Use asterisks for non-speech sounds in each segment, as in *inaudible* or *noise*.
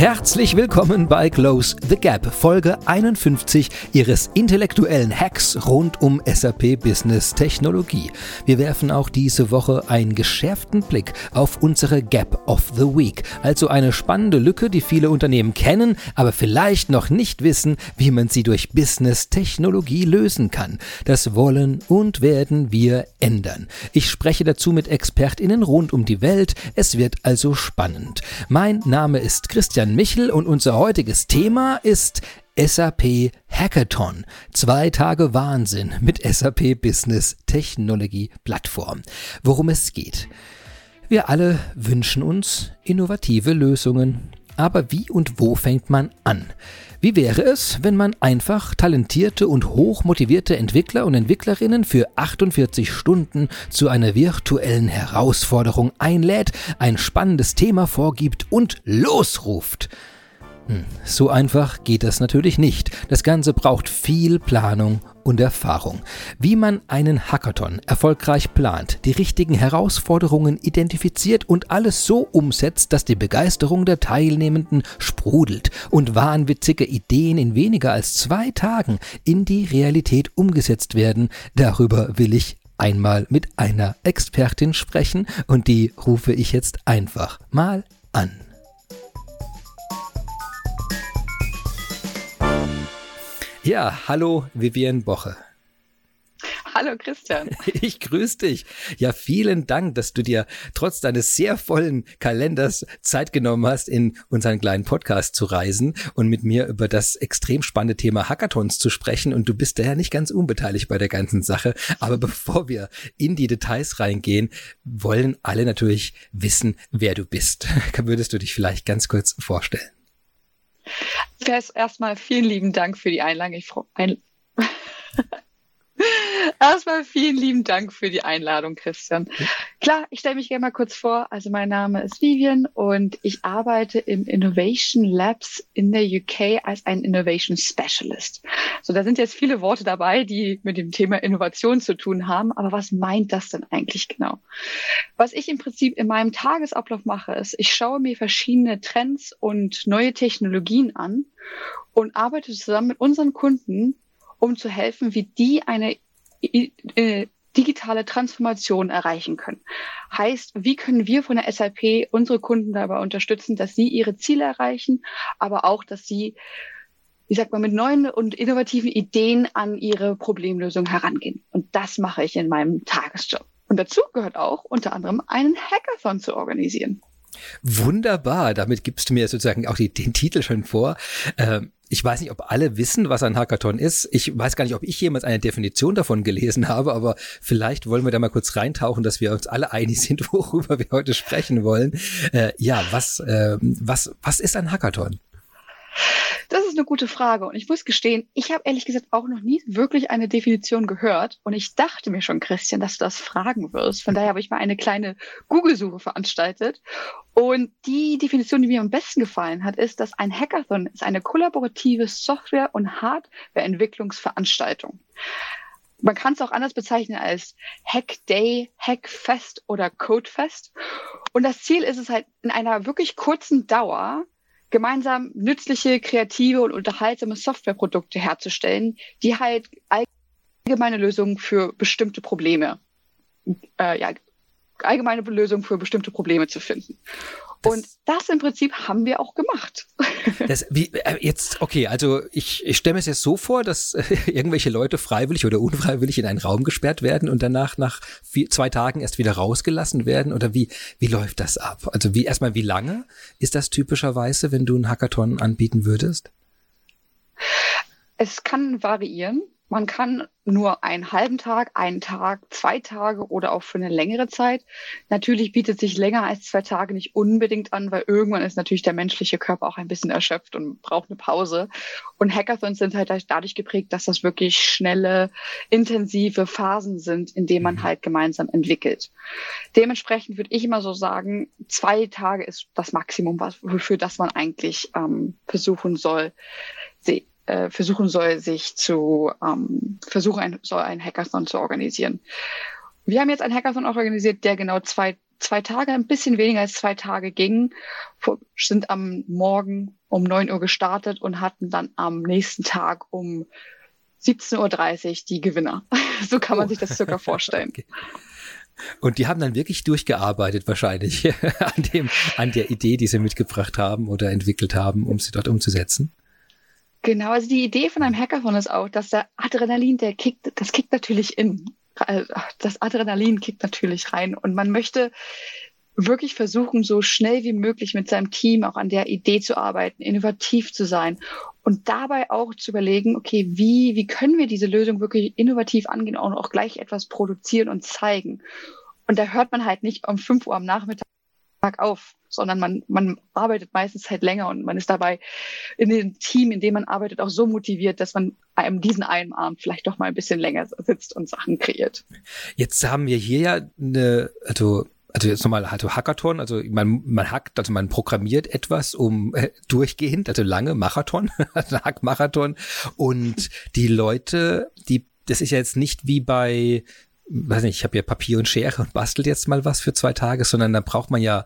Herzlich willkommen bei Close the Gap, Folge 51 Ihres intellektuellen Hacks rund um SAP Business Technologie. Wir werfen auch diese Woche einen geschärften Blick auf unsere Gap of the Week, also eine spannende Lücke, die viele Unternehmen kennen, aber vielleicht noch nicht wissen, wie man sie durch Business Technologie lösen kann. Das wollen und werden wir ändern. Ich spreche dazu mit ExpertInnen rund um die Welt. Es wird also spannend. Mein Name ist Christian Christian Michel und unser heutiges Thema ist SAP Hackathon. Zwei Tage Wahnsinn mit SAP Business Technologie Plattform. Worum es geht. Wir alle wünschen uns innovative Lösungen. Aber wie und wo fängt man an? Wie wäre es, wenn man einfach talentierte und hochmotivierte Entwickler und Entwicklerinnen für 48 Stunden zu einer virtuellen Herausforderung einlädt, ein spannendes Thema vorgibt und losruft? Hm, so einfach geht das natürlich nicht. Das Ganze braucht viel Planung und Erfahrung. Wie man einen Hackathon erfolgreich plant, die richtigen Herausforderungen identifiziert und alles so umsetzt, dass die Begeisterung der Teilnehmenden sprudelt und wahnwitzige Ideen in weniger als zwei Tagen in die Realität umgesetzt werden, darüber will ich einmal mit einer Expertin sprechen und die rufe ich jetzt einfach mal an. Ja, hallo Vivian Boche. Hallo Christian. *laughs* Ich grüße dich. Ja, vielen Dank, dass du dir trotz deines sehr vollen Kalenders Zeit genommen hast, in unseren kleinen Podcast zu reisen und mit mir über das extrem spannende Thema Hackathons zu sprechen. Und du bist daher nicht ganz unbeteiligt bei der ganzen Sache. Aber bevor wir in die Details reingehen, wollen alle natürlich wissen, wer du bist. *laughs* Würdest du dich vielleicht ganz kurz vorstellen? Erstmal vielen lieben Dank für die Einladung. Ich freue ein *laughs* *laughs* Erstmal vielen lieben Dank für die Einladung, Christian. Klar, ich stelle mich gerne mal kurz vor. Also mein Name ist Vivian und ich arbeite im Innovation Labs in der UK als ein Innovation Specialist. So, da sind jetzt viele Worte dabei, die mit dem Thema Innovation zu tun haben. Aber was meint das denn eigentlich genau? Was ich im Prinzip in meinem Tagesablauf mache, ist, ich schaue mir verschiedene Trends und neue Technologien an und arbeite zusammen mit unseren Kunden um zu helfen, wie die eine äh, digitale Transformation erreichen können. Heißt, wie können wir von der SAP unsere Kunden dabei unterstützen, dass sie ihre Ziele erreichen, aber auch, dass sie, wie sagt man, mit neuen und innovativen Ideen an ihre Problemlösung herangehen. Und das mache ich in meinem Tagesjob. Und dazu gehört auch unter anderem einen Hackathon zu organisieren. Wunderbar, damit gibst du mir sozusagen auch die, den Titel schon vor. Ähm ich weiß nicht, ob alle wissen, was ein Hackathon ist. Ich weiß gar nicht, ob ich jemals eine Definition davon gelesen habe, aber vielleicht wollen wir da mal kurz reintauchen, dass wir uns alle einig *laughs* sind, worüber wir heute sprechen wollen. Äh, ja, was, äh, was, was ist ein Hackathon? Das ist eine gute Frage. Und ich muss gestehen, ich habe ehrlich gesagt auch noch nie wirklich eine Definition gehört. Und ich dachte mir schon, Christian, dass du das fragen wirst. Von daher habe ich mal eine kleine Google-Suche veranstaltet. Und die Definition, die mir am besten gefallen hat, ist, dass ein Hackathon ist eine kollaborative Software- und Hardware-Entwicklungsveranstaltung. Man kann es auch anders bezeichnen als Hack Day, Hack Fest oder Code Fest. Und das Ziel ist es halt in einer wirklich kurzen Dauer gemeinsam nützliche, kreative und unterhaltsame Softwareprodukte herzustellen, die halt allgemeine Lösungen für bestimmte Probleme, äh, ja, allgemeine Lösungen für bestimmte Probleme zu finden. Das und das im Prinzip haben wir auch gemacht. *laughs* Das, wie, äh, jetzt, okay, also ich, ich stelle mir es jetzt so vor, dass äh, *laughs* irgendwelche Leute freiwillig oder unfreiwillig in einen Raum gesperrt werden und danach nach vier, zwei Tagen erst wieder rausgelassen werden? Oder wie, wie läuft das ab? Also wie erstmal, wie lange ist das typischerweise, wenn du einen Hackathon anbieten würdest? Es kann variieren. Man kann nur einen halben Tag, einen Tag, zwei Tage oder auch für eine längere Zeit. Natürlich bietet sich länger als zwei Tage nicht unbedingt an, weil irgendwann ist natürlich der menschliche Körper auch ein bisschen erschöpft und braucht eine Pause. Und Hackathons sind halt dadurch geprägt, dass das wirklich schnelle, intensive Phasen sind, in denen man mhm. halt gemeinsam entwickelt. Dementsprechend würde ich immer so sagen, zwei Tage ist das Maximum, was, für das man eigentlich ähm, versuchen soll, äh, versuchen soll, sich zu ähm, versuchen, ein, soll ein Hackathon zu organisieren. Wir haben jetzt einen Hackathon organisiert, der genau zwei zwei Tage, ein bisschen weniger als zwei Tage gingen, sind am Morgen um neun Uhr gestartet und hatten dann am nächsten Tag um 17.30 Uhr die Gewinner. *laughs* So kann man oh. sich das circa vorstellen. *laughs* Okay. Und die haben dann wirklich durchgearbeitet wahrscheinlich *laughs* an dem, an der Idee, die sie mitgebracht haben oder entwickelt haben, um sie dort umzusetzen. Genau, also die Idee von einem Hackathon ist auch, dass der Adrenalin, der kickt, das kickt natürlich in. Äh, das Adrenalin kickt natürlich rein und man möchte wirklich versuchen, so schnell wie möglich mit seinem Team auch an der Idee zu arbeiten, innovativ zu sein und dabei auch zu überlegen, okay, wie, wie können wir diese Lösung wirklich innovativ angehen und auch gleich etwas produzieren und zeigen. Und da hört man halt nicht um 5 Uhr am Nachmittag auf, sondern man, man arbeitet meistens halt länger und man ist dabei in dem Team, in dem man arbeitet, auch so motiviert, dass man einem diesen einen Abend vielleicht doch mal ein bisschen länger sitzt und Sachen kreiert. Jetzt haben wir hier ja eine, also also jetzt nochmal also Hackathon, also man, man hackt, also man programmiert etwas um äh, durchgehend, also lange Marathon, *laughs* also Hackmarathon und die Leute, die das ist ja jetzt nicht wie bei weiß nicht, ich habe ja Papier und Schere und bastelt jetzt mal was für zwei Tage, sondern da braucht man ja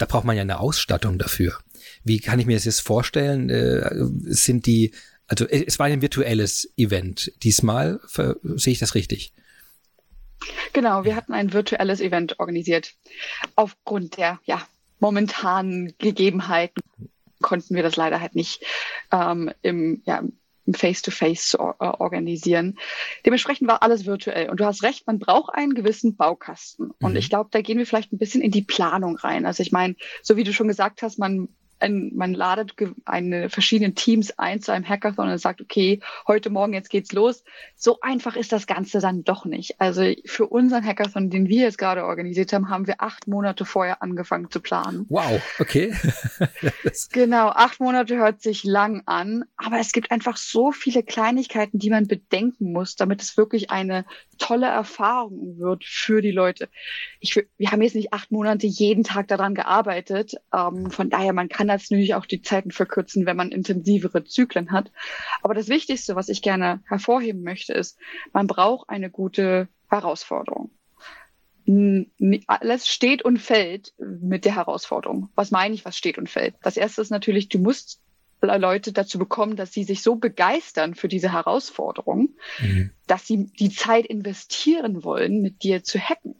da braucht man ja eine Ausstattung dafür. Wie kann ich mir das jetzt vorstellen? Äh, sind die also es war ein virtuelles Event diesmal, sehe ich das richtig? Genau, wir hatten ein virtuelles Event organisiert. Aufgrund der ja, momentanen Gegebenheiten konnten wir das leider halt nicht ähm, im, ja, Face-to-Face -face organisieren. Dementsprechend war alles virtuell. Und du hast recht, man braucht einen gewissen Baukasten. Und mhm. ich glaube, da gehen wir vielleicht ein bisschen in die Planung rein. Also ich meine, so wie du schon gesagt hast, man ein, man ladet eine verschiedenen Teams ein zu einem Hackathon und sagt, okay, heute Morgen jetzt geht's los. So einfach ist das Ganze dann doch nicht. Also für unseren Hackathon, den wir jetzt gerade organisiert haben, haben wir acht Monate vorher angefangen zu planen. Wow, okay. *laughs* genau, acht Monate hört sich lang an, aber es gibt einfach so viele Kleinigkeiten, die man bedenken muss, damit es wirklich eine tolle Erfahrung wird für die Leute. Ich, wir haben jetzt nicht acht Monate jeden Tag daran gearbeitet. Ähm, von daher, man kann natürlich auch die Zeiten verkürzen, wenn man intensivere Zyklen hat. Aber das Wichtigste, was ich gerne hervorheben möchte, ist, man braucht eine gute Herausforderung. Alles steht und fällt mit der Herausforderung. Was meine ich, was steht und fällt? Das erste ist natürlich, du musst Leute dazu bekommen, dass sie sich so begeistern für diese Herausforderung, mhm. dass sie die Zeit investieren wollen, mit dir zu hacken.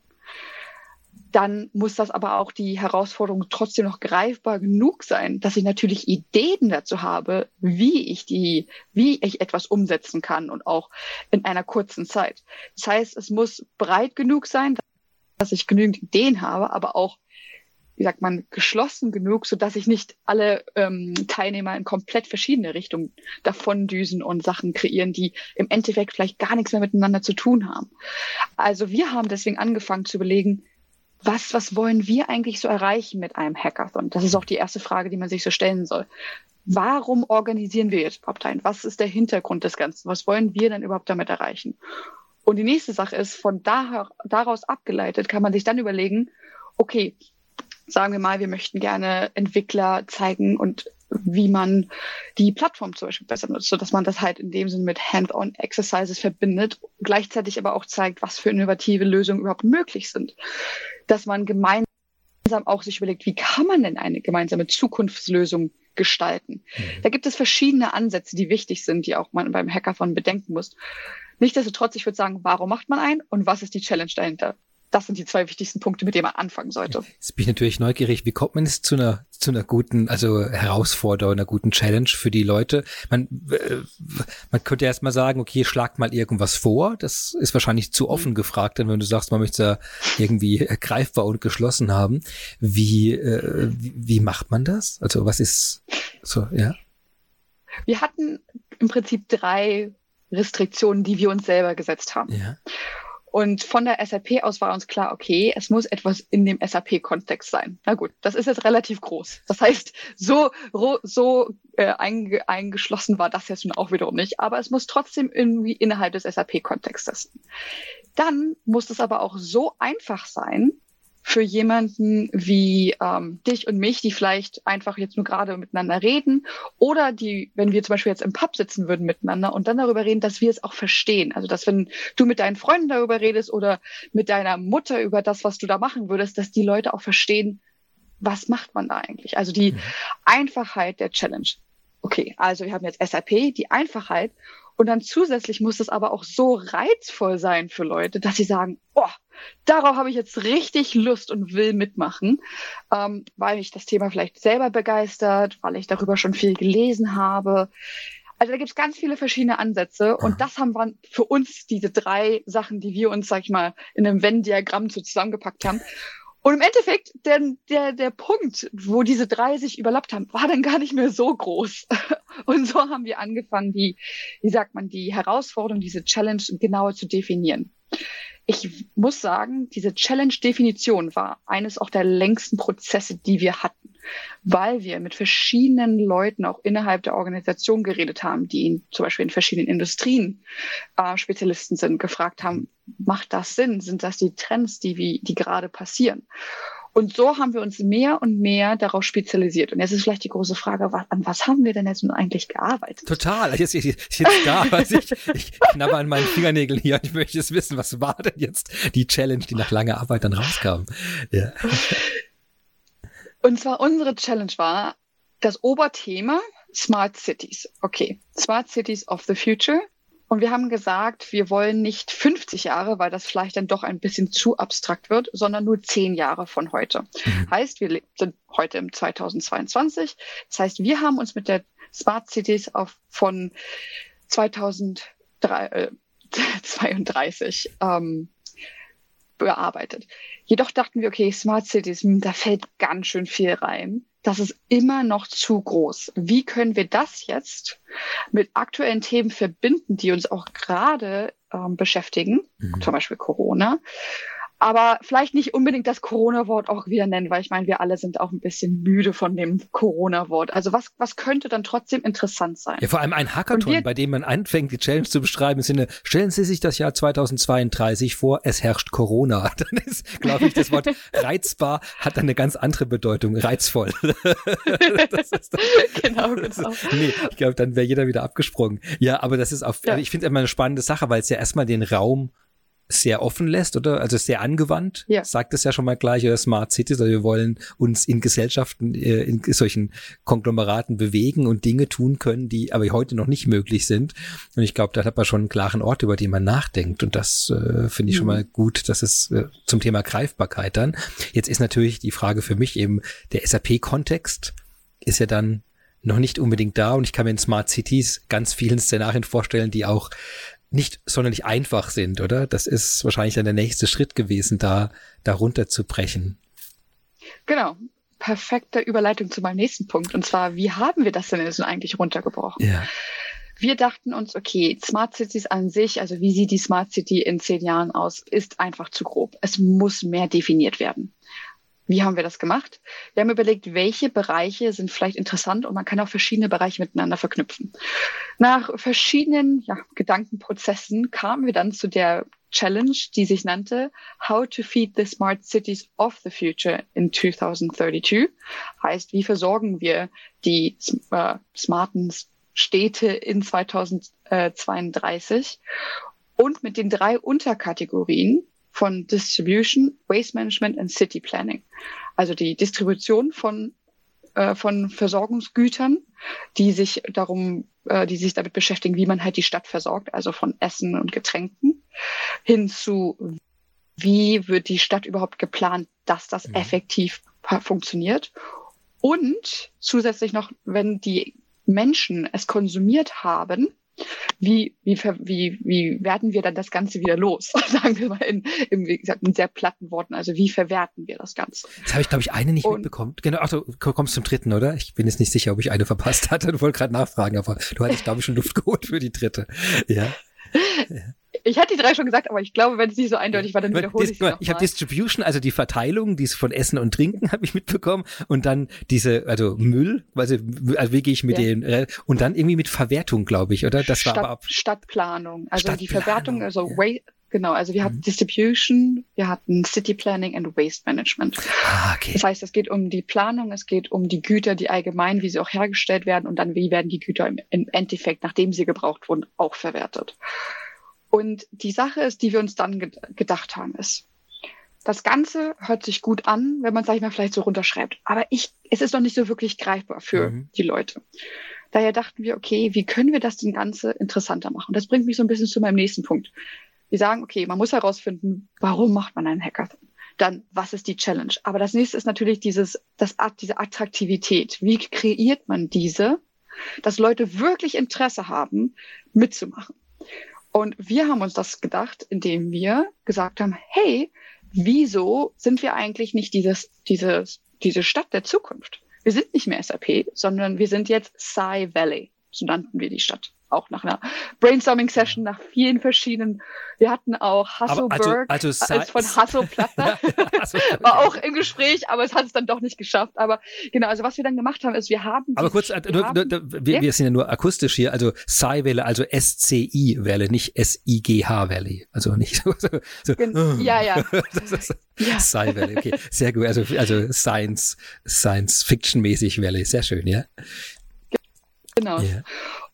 Dann muss das aber auch die Herausforderung trotzdem noch greifbar genug sein, dass ich natürlich Ideen dazu habe, wie ich die, wie ich etwas umsetzen kann und auch in einer kurzen Zeit. Das heißt, es muss breit genug sein, dass ich genügend Ideen habe, aber auch wie sagt man, geschlossen genug, so dass sich nicht alle ähm, Teilnehmer in komplett verschiedene Richtungen davon düsen und Sachen kreieren, die im Endeffekt vielleicht gar nichts mehr miteinander zu tun haben. Also wir haben deswegen angefangen zu überlegen, was, was wollen wir eigentlich so erreichen mit einem Hackathon? Das ist auch die erste Frage, die man sich so stellen soll. Warum organisieren wir jetzt überhaupt einen? Was ist der Hintergrund des Ganzen? Was wollen wir denn überhaupt damit erreichen? Und die nächste Sache ist, von daher, daraus abgeleitet kann man sich dann überlegen, okay, sagen wir mal, wir möchten gerne Entwickler zeigen und wie man die Plattform zum Beispiel besser nutzt, sodass man das halt in dem Sinne mit Hand-on-Exercises verbindet, gleichzeitig aber auch zeigt, was für innovative Lösungen überhaupt möglich sind. Dass man gemeinsam auch sich überlegt, wie kann man denn eine gemeinsame Zukunftslösung gestalten. Mhm. Da gibt es verschiedene Ansätze, die wichtig sind, die auch man beim Hackathon bedenken muss. Nichtsdestotrotz, ich würde sagen, warum macht man einen und was ist die Challenge dahinter? Das sind die zwei wichtigsten Punkte, mit denen man anfangen sollte. Jetzt bin ich natürlich neugierig, wie kommt man jetzt zu einer, zu einer guten, also Herausforderung, einer guten Challenge für die Leute? Man, äh, man könnte erst mal sagen, okay, schlagt mal irgendwas vor. Das ist wahrscheinlich zu offen mhm. gefragt, denn wenn du sagst, man möchte es ja irgendwie *laughs* greifbar und geschlossen haben. Wie, äh, wie, wie macht man das? Also was ist so, ja? Wir hatten im Prinzip drei Restriktionen, die wir uns selber gesetzt haben. Ja. Und von der SAP aus war uns klar, okay, es muss etwas in dem SAP-Kontext sein. Na gut, das ist jetzt relativ groß. Das heißt, so, so äh, einge, eingeschlossen war das jetzt nun auch wiederum nicht. Aber es muss trotzdem irgendwie innerhalb des SAP-Kontextes. Dann muss es aber auch so einfach sein, für jemanden wie ähm, dich und mich, die vielleicht einfach jetzt nur gerade miteinander reden oder die, wenn wir zum Beispiel jetzt im Pub sitzen würden miteinander und dann darüber reden, dass wir es auch verstehen. Also dass wenn du mit deinen Freunden darüber redest oder mit deiner Mutter über das, was du da machen würdest, dass die Leute auch verstehen, was macht man da eigentlich? Also die mhm. Einfachheit der Challenge. Okay, also wir haben jetzt SAP, die Einfachheit. Und dann zusätzlich muss es aber auch so reizvoll sein für Leute, dass sie sagen, oh, darauf habe ich jetzt richtig Lust und will mitmachen, ähm, weil mich das Thema vielleicht selber begeistert, weil ich darüber schon viel gelesen habe. Also da gibt es ganz viele verschiedene Ansätze und das haben wir für uns diese drei Sachen, die wir uns, sag ich mal, in einem Venn-Diagramm so zusammengepackt haben. Und im Endeffekt, der, der, der Punkt, wo diese drei sich überlappt haben, war dann gar nicht mehr so groß. *laughs* Und so haben wir angefangen, die, wie sagt man, die Herausforderung, diese Challenge genauer zu definieren. Ich muss sagen, diese Challenge-Definition war eines auch der längsten Prozesse, die wir hatten weil wir mit verschiedenen Leuten auch innerhalb der Organisation geredet haben, die in, zum Beispiel in verschiedenen Industrien äh, Spezialisten sind, gefragt haben, macht das Sinn? Sind das die Trends, die, wie, die gerade passieren? Und so haben wir uns mehr und mehr darauf spezialisiert. Und jetzt ist vielleicht die große Frage, was, an was haben wir denn jetzt nun eigentlich gearbeitet? Total. Jetzt, jetzt, jetzt da, *laughs* also ich, ich knabber an meinen Fingernägeln hier und ich möchte jetzt wissen, was war denn jetzt die Challenge, die nach langer Arbeit dann rauskam? Ja. Und zwar unsere Challenge war das Oberthema Smart Cities. Okay, Smart Cities of the Future. Und wir haben gesagt, wir wollen nicht 50 Jahre, weil das vielleicht dann doch ein bisschen zu abstrakt wird, sondern nur 10 Jahre von heute. Mhm. Heißt, wir sind heute im 2022. Das heißt, wir haben uns mit der Smart Cities auf von 2032 äh, *laughs* ähm, bearbeitet. Jedoch dachten wir, okay, Smart Cities, hm, da fällt ganz schön viel rein. Das ist immer noch zu groß. Wie können wir das jetzt mit aktuellen Themen verbinden, die uns auch gerade ähm, beschäftigen, mhm. zum Beispiel Corona, aber vielleicht nicht unbedingt das Corona-Wort auch wieder nennen, weil ich meine, wir alle sind auch ein bisschen müde von dem Corona-Wort. Also was, was könnte dann trotzdem interessant sein? Ja, vor allem ein Hackathon, bei dem man anfängt, die Challenge zu beschreiben, im Sinne, stellen Sie sich das Jahr 2032 vor, es herrscht Corona. *laughs* Dann ist, glaube ich, das Wort *laughs* reizbar hat dann eine ganz andere Bedeutung, reizvoll. *laughs* das ist dann, genau, genau. Nee, ich glaube, dann wäre jeder wieder abgesprungen. Ja, aber das ist auf, ja. ich finde es immer eine spannende Sache, weil es ja erstmal den Raum sehr offen lässt, oder? Also sehr angewandt, ja. sagt es ja schon mal gleich, oder Smart Cities, also wir wollen uns in Gesellschaften, äh, in solchen Konglomeraten bewegen und Dinge tun können, die aber heute noch nicht möglich sind. Und ich glaube, da hat man schon einen klaren Ort, über den man nachdenkt. Und das äh, finde ich mhm. schon mal gut, dass es äh, zum Thema Greifbarkeit dann. Jetzt ist natürlich die Frage für mich eben, der SAP-Kontext ist ja dann noch nicht unbedingt da und ich kann mir in Smart Cities ganz vielen Szenarien vorstellen, die auch nicht sonderlich einfach sind, oder? Das ist wahrscheinlich dann der nächste Schritt gewesen, da darunter zu brechen. Genau. Perfekte Überleitung zu meinem nächsten Punkt. Und zwar, wie haben wir das denn eigentlich runtergebrochen? Ja. Wir dachten uns, okay, Smart Cities an sich, also wie sieht die Smart City in zehn Jahren aus, ist einfach zu grob. Es muss mehr definiert werden. Wie haben wir das gemacht? Wir haben überlegt, welche Bereiche sind vielleicht interessant und man kann auch verschiedene Bereiche miteinander verknüpfen. Nach verschiedenen ja, Gedankenprozessen kamen wir dann zu der Challenge, die sich nannte How to Feed the Smart Cities of the Future in 2032. Heißt, wie versorgen wir die äh, smarten Städte in 2032? Und mit den drei Unterkategorien, von Distribution, Waste Management und City Planning. Also die Distribution von, äh, von Versorgungsgütern, die sich darum, äh, die sich damit beschäftigen, wie man halt die Stadt versorgt, also von Essen und Getränken, hin zu wie wird die Stadt überhaupt geplant, dass das mhm. effektiv funktioniert. Und zusätzlich noch, wenn die Menschen es konsumiert haben, wie, wie, wie, wie werden wir dann das Ganze wieder los? *laughs* Sagen wir mal in, in, wie gesagt, in sehr platten Worten. Also wie verwerten wir das Ganze? Jetzt habe ich, glaube ich, eine nicht Und, mitbekommen. Genau, ach, du kommst zum dritten, oder? Ich bin jetzt nicht sicher, ob ich eine verpasst hatte. *laughs* Du wolltest gerade nachfragen, aber du hattest, glaube ich, schon Luft geholt für die dritte. Ja. *laughs* ja. Ich hatte die drei schon gesagt, aber ich glaube, wenn es nicht so eindeutig war, dann wiederhole ich es Ich habe Distribution, also die Verteilung, die von Essen und Trinken *laughs* habe ich mitbekommen und dann diese, also Müll, also, also wie gehe ich mit ja. den äh, und dann irgendwie mit Verwertung, glaube ich, oder? Das Stadt, war aber Stadtplanung, also Stadtplanung, die Verwertung, also ja. Genau, also wir hatten mhm. Distribution, wir hatten City Planning and Waste Management. Ah, okay. Das heißt, es geht um die Planung, es geht um die Güter, die allgemein, wie sie auch hergestellt werden und dann, wie werden die Güter im, im Endeffekt, nachdem sie gebraucht wurden, auch verwertet. Und die Sache ist, die wir uns dann ge gedacht haben, ist, das Ganze hört sich gut an, wenn man, sag ich mal, vielleicht so runterschreibt. Aber ich, es ist noch nicht so wirklich greifbar für mhm. die Leute. Daher dachten wir, okay, wie können wir das denn Ganze interessanter machen? Das bringt mich so ein bisschen zu meinem nächsten Punkt. Wir sagen, okay, man muss herausfinden, warum macht man einen Hackathon? Dann, was ist die Challenge? Aber das nächste ist natürlich dieses, das, diese Attraktivität. Wie kreiert man diese, dass Leute wirklich Interesse haben, mitzumachen? Und wir haben uns das gedacht, indem wir gesagt haben, hey, wieso sind wir eigentlich nicht dieses, dieses, diese Stadt der Zukunft? Wir sind nicht mehr SAP, sondern wir sind jetzt Sci Valley. So nannten wir die Stadt auch nach einer Brainstorming-Session, nach vielen verschiedenen. Wir hatten auch Hasselberg also, also als von Hasselplatter. *laughs* *laughs* War auch im Gespräch, aber es hat es dann doch nicht geschafft. Aber genau, also was wir dann gemacht haben, ist, wir haben. Aber kurz, äh, wir, haben, wir, ja? wir, sind ja nur akustisch hier, also Sci-Welle, also S-C-I-Welle, nicht S-I-G-H-Welle. Also nicht so. so, so ja, ja. *laughs* ja. Sci-Welle, okay. Sehr gut. Also, also Science, Science-Fiction-mäßig Welle. Sehr schön, ja. Genau. Yeah.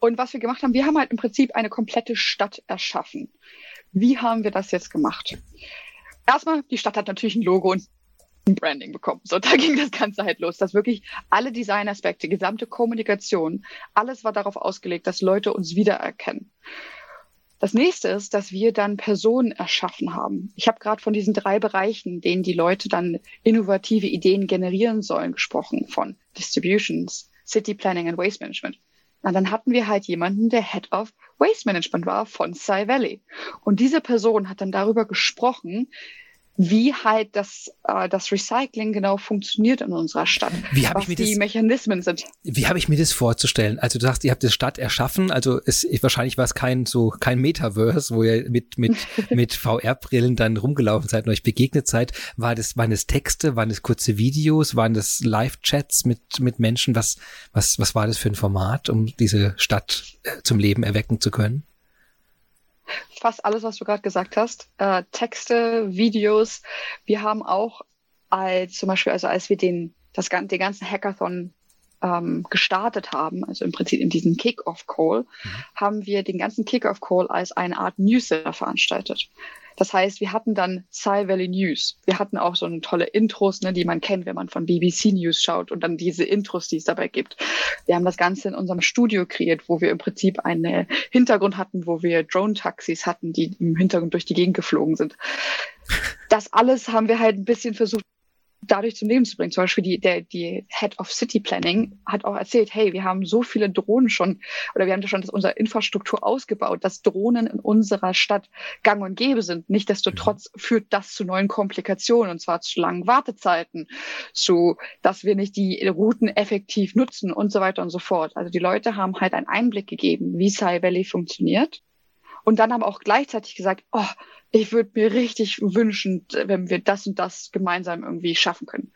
Und was wir gemacht haben, wir haben halt im Prinzip eine komplette Stadt erschaffen. Wie haben wir das jetzt gemacht? Erstmal, die Stadt hat natürlich ein Logo und ein Branding bekommen. So, *laughs* da ging das Ganze halt los, dass wirklich alle Designaspekte, gesamte Kommunikation, alles war darauf ausgelegt, dass Leute uns wiedererkennen. Das nächste ist, dass wir dann Personen erschaffen haben. Ich habe gerade von diesen drei Bereichen, denen die Leute dann innovative Ideen generieren sollen, gesprochen, von Distributions, City Planning and Waste Management. Und dann hatten wir halt jemanden, der Head of Waste Management war von Cy Valley. Und diese Person hat dann darüber gesprochen, wie halt das, äh, das Recycling genau funktioniert in unserer Stadt. Wie habe ich mir die das, Mechanismen sind. Wie habe ich mir das vorzustellen? Also du sagst, ihr habt die Stadt erschaffen, also es, wahrscheinlich war es kein so kein Metaverse, wo ihr mit mit *laughs* mit VR-Brillen dann rumgelaufen seid und euch begegnet seid. War das waren das Texte, waren das kurze Videos, waren das Live-Chats mit mit Menschen? Was was was war das für ein Format, um diese Stadt äh, zum Leben erwecken zu können? Fast alles, was du gerade gesagt hast. Äh, Texte, Videos. Wir haben auch als zum Beispiel, also als wir den, das, den ganzen Hackathon ähm, gestartet haben, also im Prinzip in diesem Kick-Off-Call, mhm. haben wir den ganzen Kick-Off-Call als eine Art Newsletter veranstaltet. Das heißt, wir hatten dann Cy Valley News. Wir hatten auch so eine tolle Intros, ne, die man kennt, wenn man von BBC News schaut und dann diese Intros, die es dabei gibt. Wir haben das Ganze in unserem Studio kreiert, wo wir im Prinzip einen Hintergrund hatten, wo wir Drone-Taxis hatten, die im Hintergrund durch die Gegend geflogen sind. Das alles haben wir halt ein bisschen versucht dadurch zum Leben zu bringen. Zum Beispiel die, der, die Head of City Planning hat auch erzählt, hey, wir haben so viele Drohnen schon oder wir haben schon unsere Infrastruktur ausgebaut, dass Drohnen in unserer Stadt gang und gäbe sind. Nichtsdestotrotz mhm. führt das zu neuen Komplikationen und zwar zu langen Wartezeiten, zu, dass wir nicht die Routen effektiv nutzen und so weiter und so fort. Also die Leute haben halt einen Einblick gegeben, wie Cy Valley funktioniert und dann haben auch gleichzeitig gesagt, oh, ich würde mir richtig wünschen, wenn wir das und das gemeinsam irgendwie schaffen können.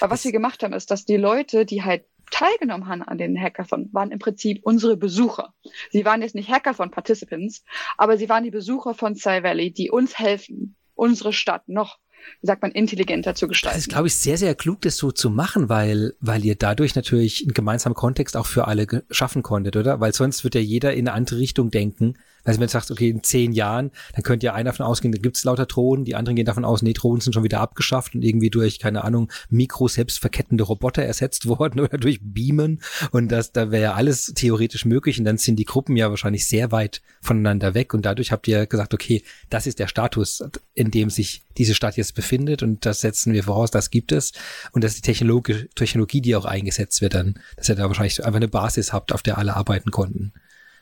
Aber was wir gemacht haben, ist, dass die Leute, die halt teilgenommen haben an den Hackathon, waren im Prinzip unsere Besucher. Sie waren jetzt nicht Hackathon-Participants, aber sie waren die Besucher von Cy Valley, die uns helfen, unsere Stadt noch wie sagt man, intelligenter zu gestalten. Das ist, glaube ich, sehr, sehr klug, das so zu machen, weil, weil ihr dadurch natürlich einen gemeinsamen Kontext auch für alle schaffen konntet, oder? Weil sonst wird ja jeder in eine andere Richtung denken also wenn du sagst, okay, in zehn Jahren, dann könnte ja einer davon ausgehen, da gibt's lauter Drohnen, die anderen gehen davon aus, nee, Drohnen sind schon wieder abgeschafft und irgendwie durch, keine Ahnung, mikro selbstverkettende Roboter ersetzt *laughs* worden oder durch Beamen. Und das, da wäre ja alles theoretisch möglich. Und dann sind die Gruppen ja wahrscheinlich sehr weit voneinander weg. Und dadurch habt ihr gesagt, okay, das ist der Status, in dem sich diese Stadt jetzt befindet. Und das setzen wir voraus, das gibt es. Und das ist die Technologie, Technologie, die auch eingesetzt wird dann, dass ihr da wahrscheinlich einfach eine Basis habt, auf der alle arbeiten konnten.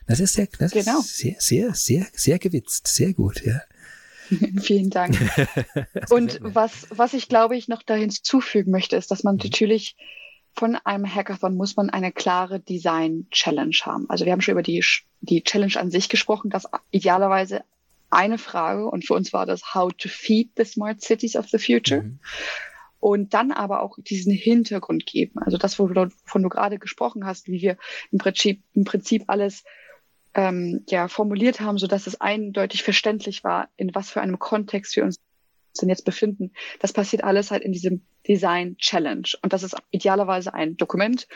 Das ist sehr, das genau. ist sehr, sehr, sehr, sehr gewitzt. Sehr gut, ja. *laughs* Vielen Dank. *laughs* Und was, was ich glaube ich noch da hinzufügen möchte, ist, dass man mhm. natürlich von einem Hackathon muss man eine klare Design-Challenge haben. Also wir haben schon über die, die Challenge an sich gesprochen, dass idealerweise eine Frage, und für uns war das How to feed the smart cities of the future. Mhm. Und dann aber auch diesen Hintergrund geben. Also das, wovon du gerade gesprochen hast, wie wir im Prinzip, im Prinzip alles ähm, ja, formuliert haben, so dass es eindeutig verständlich war, in was für einem Kontext wir uns denn jetzt befinden. Das passiert alles halt in diesem Design Challenge. Und das ist idealerweise ein Dokument,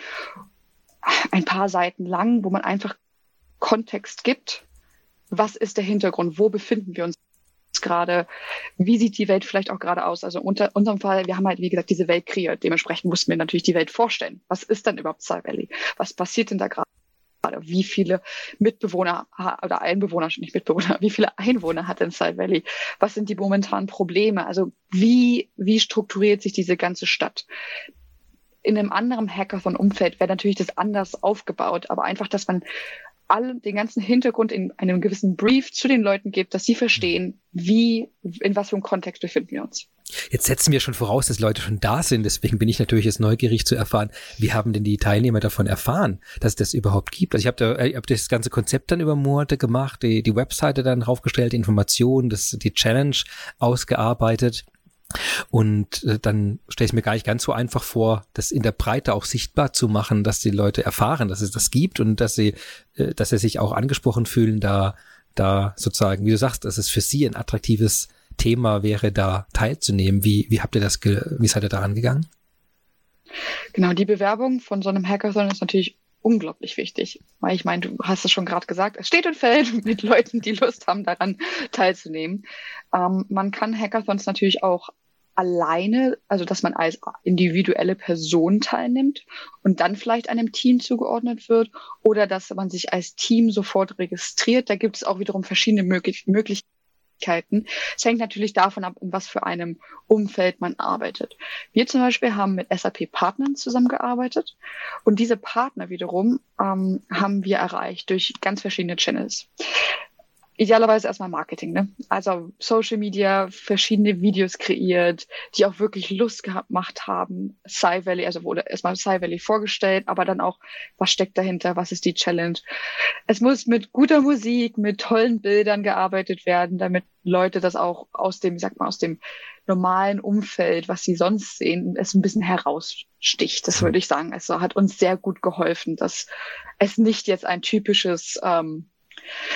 ein paar Seiten lang, wo man einfach Kontext gibt. Was ist der Hintergrund? Wo befinden wir uns gerade? Wie sieht die Welt vielleicht auch gerade aus? Also unter unserem Fall, wir haben halt, wie gesagt, diese Welt kreiert. Dementsprechend mussten wir natürlich die Welt vorstellen. Was ist dann überhaupt Sci Valley? Was passiert denn da gerade? Wie viele Mitbewohner oder Einbewohner, nicht Mitbewohner, *laughs* wie viele Einwohner hat denn Side Valley? Was sind die momentanen Probleme? Also wie, wie strukturiert sich diese ganze Stadt? In einem anderen Hackathon-Umfeld wäre natürlich das anders aufgebaut, aber einfach, dass man all den ganzen Hintergrund in einem gewissen Brief zu den Leuten gibt, dass sie verstehen, wie, in was für einem Kontext befinden wir uns. Jetzt setzen wir schon voraus, dass Leute schon da sind. Deswegen bin ich natürlich jetzt neugierig zu erfahren, wie haben denn die Teilnehmer davon erfahren, dass es das überhaupt gibt? Also ich habe da, ich hab das ganze Konzept dann über Monate gemacht, die, die Webseite dann draufgestellt, die Informationen, das, die Challenge ausgearbeitet. Und äh, dann stelle ich mir gar nicht ganz so einfach vor, das in der Breite auch sichtbar zu machen, dass die Leute erfahren, dass es das gibt und dass sie, äh, dass sie sich auch angesprochen fühlen, da, da sozusagen, wie du sagst, dass es für sie ein attraktives Thema wäre, da teilzunehmen. Wie, wie habt ihr das, wie seid ihr da angegangen? Genau, die Bewerbung von so einem Hackathon ist natürlich unglaublich wichtig. Weil ich meine, du hast es schon gerade gesagt, es steht und fällt *laughs* mit Leuten, die Lust haben, daran teilzunehmen. Ähm, man kann Hackathons natürlich auch alleine, also dass man als individuelle Person teilnimmt und dann vielleicht einem Team zugeordnet wird oder dass man sich als Team sofort registriert. Da gibt es auch wiederum verschiedene Möglich Möglichkeiten. Es hängt natürlich davon ab, in was für einem Umfeld man arbeitet. Wir zum Beispiel haben mit SAP-Partnern zusammengearbeitet und diese Partner wiederum ähm, haben wir erreicht durch ganz verschiedene Channels idealerweise erstmal Marketing, ne? Also Social Media, verschiedene Videos kreiert, die auch wirklich Lust gemacht haben. Sci Valley, also wurde erstmal Sci Valley vorgestellt, aber dann auch, was steckt dahinter, was ist die Challenge? Es muss mit guter Musik, mit tollen Bildern gearbeitet werden, damit Leute das auch aus dem, sag mal, aus dem normalen Umfeld, was sie sonst sehen, es ein bisschen heraussticht. Das würde ich sagen. Es hat uns sehr gut geholfen, dass es nicht jetzt ein typisches ähm,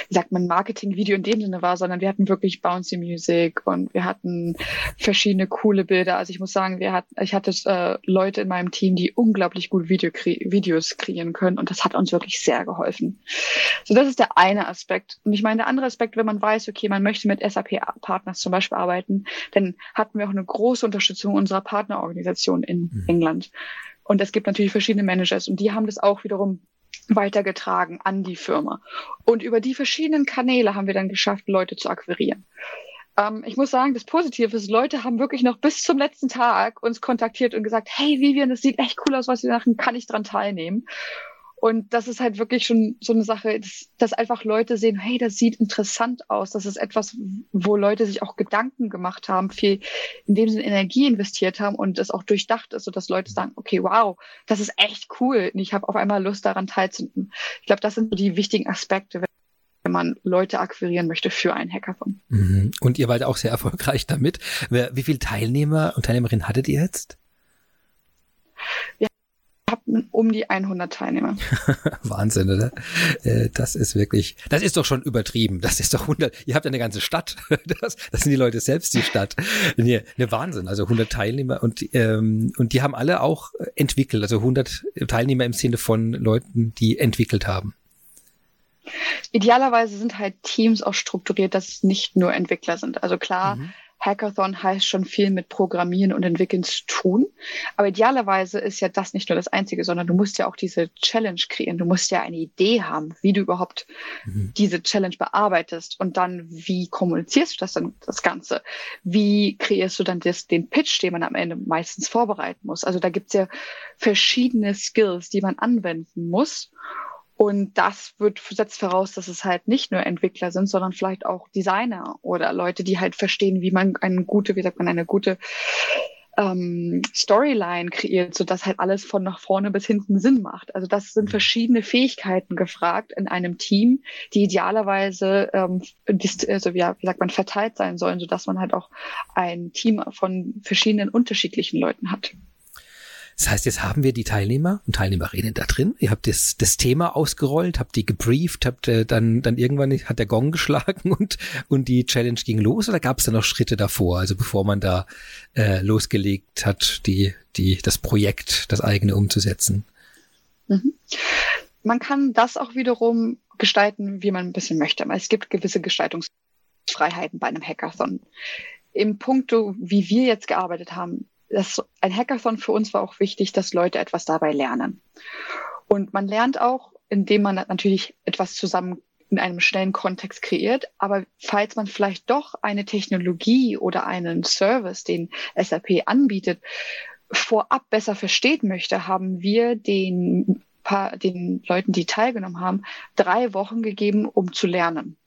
wie sagt man, Marketing-Video in dem Sinne war, sondern wir hatten wirklich bouncy Music und wir hatten verschiedene coole Bilder. Also ich muss sagen, wir hatten, ich hatte äh, Leute in meinem Team, die unglaublich gut Video kre Videos kreieren können und das hat uns wirklich sehr geholfen. So, das ist der eine Aspekt. Und ich meine, der andere Aspekt, wenn man weiß, okay, man möchte mit SAP-Partners zum Beispiel arbeiten, dann hatten wir auch eine große Unterstützung unserer Partnerorganisation in mhm. England. Und es gibt natürlich verschiedene Managers und die haben das auch wiederum weitergetragen an die Firma. Und über die verschiedenen Kanäle haben wir dann geschafft, Leute zu akquirieren. Ähm, ich muss sagen, das Positive ist, Leute haben wirklich noch bis zum letzten Tag uns kontaktiert und gesagt, hey Vivian, das sieht echt cool aus, was wir machen, kann ich dran teilnehmen? Und das ist halt wirklich schon so eine Sache, dass, dass, einfach Leute sehen, hey, das sieht interessant aus. Das ist etwas, wo Leute sich auch Gedanken gemacht haben, viel in dem Sinne Energie investiert haben und es auch durchdacht ist, sodass Leute sagen, okay, wow, das ist echt cool. Und ich habe auf einmal Lust daran teilzunehmen. Ich glaube, das sind so die wichtigen Aspekte, wenn man Leute akquirieren möchte für einen Hackathon. Mhm. Und ihr wart auch sehr erfolgreich damit. Wie viele Teilnehmer und Teilnehmerinnen hattet ihr jetzt? Wir hatten um die 100 Teilnehmer. *laughs* Wahnsinn, oder? Äh, das ist wirklich, das ist doch schon übertrieben. Das ist doch 100, ihr habt eine ganze Stadt. *laughs* Das, das sind die Leute selbst, die Stadt. Ne, ne Wahnsinn, also 100 Teilnehmer und, ähm, und die haben alle auch entwickelt, also 100 Teilnehmer im Sinne von Leuten, die entwickelt haben. Idealerweise sind halt Teams auch strukturiert, dass es nicht nur Entwickler sind. Also klar, mhm Hackathon heißt schon viel mit Programmieren und Entwickeln zu tun. Aber idealerweise ist ja das nicht nur das Einzige, sondern du musst ja auch diese Challenge kreieren. Du musst ja eine Idee haben, wie du überhaupt mhm. diese Challenge bearbeitest und dann, wie kommunizierst du das dann, das Ganze? Wie kreierst du dann das, den Pitch, den man am Ende meistens vorbereiten muss? Also da gibt's ja verschiedene Skills, die man anwenden muss. Und das wird, setzt voraus, dass es halt nicht nur Entwickler sind, sondern vielleicht auch Designer oder Leute, die halt verstehen, wie man eine gute, wie sagt man, eine gute ähm, Storyline kreiert, so dass halt alles von nach vorne bis hinten Sinn macht. Also das sind mhm. verschiedene Fähigkeiten gefragt in einem Team, die idealerweise ähm, also ja, wie sagt man, verteilt sein sollen, so dass man halt auch ein Team von verschiedenen unterschiedlichen Leuten hat. Das heißt, jetzt haben wir die Teilnehmer und Teilnehmerinnen da drin. Ihr habt das, das Thema ausgerollt, habt die gebrieft, habt äh, dann, dann irgendwann hat der Gong *laughs* geschlagen und, und die Challenge ging los oder gab es da noch Schritte davor, also bevor man da äh, losgelegt hat, die, die, das Projekt, das eigene umzusetzen? Mhm. Man kann das auch wiederum gestalten, wie man ein bisschen möchte. Es gibt gewisse Gestaltungsfreiheiten bei einem Hackathon. Im Punkto, wie wir jetzt gearbeitet haben, das, ein Hackathon für uns war auch wichtig, dass Leute etwas dabei lernen. Und man lernt auch, indem man natürlich etwas zusammen in einem schnellen Kontext kreiert. Aber falls man vielleicht doch eine Technologie oder einen Service, den SAP anbietet, vorab besser verstehen möchte, haben wir den, paar, den Leuten, die teilgenommen haben, drei Wochen gegeben, um zu lernen.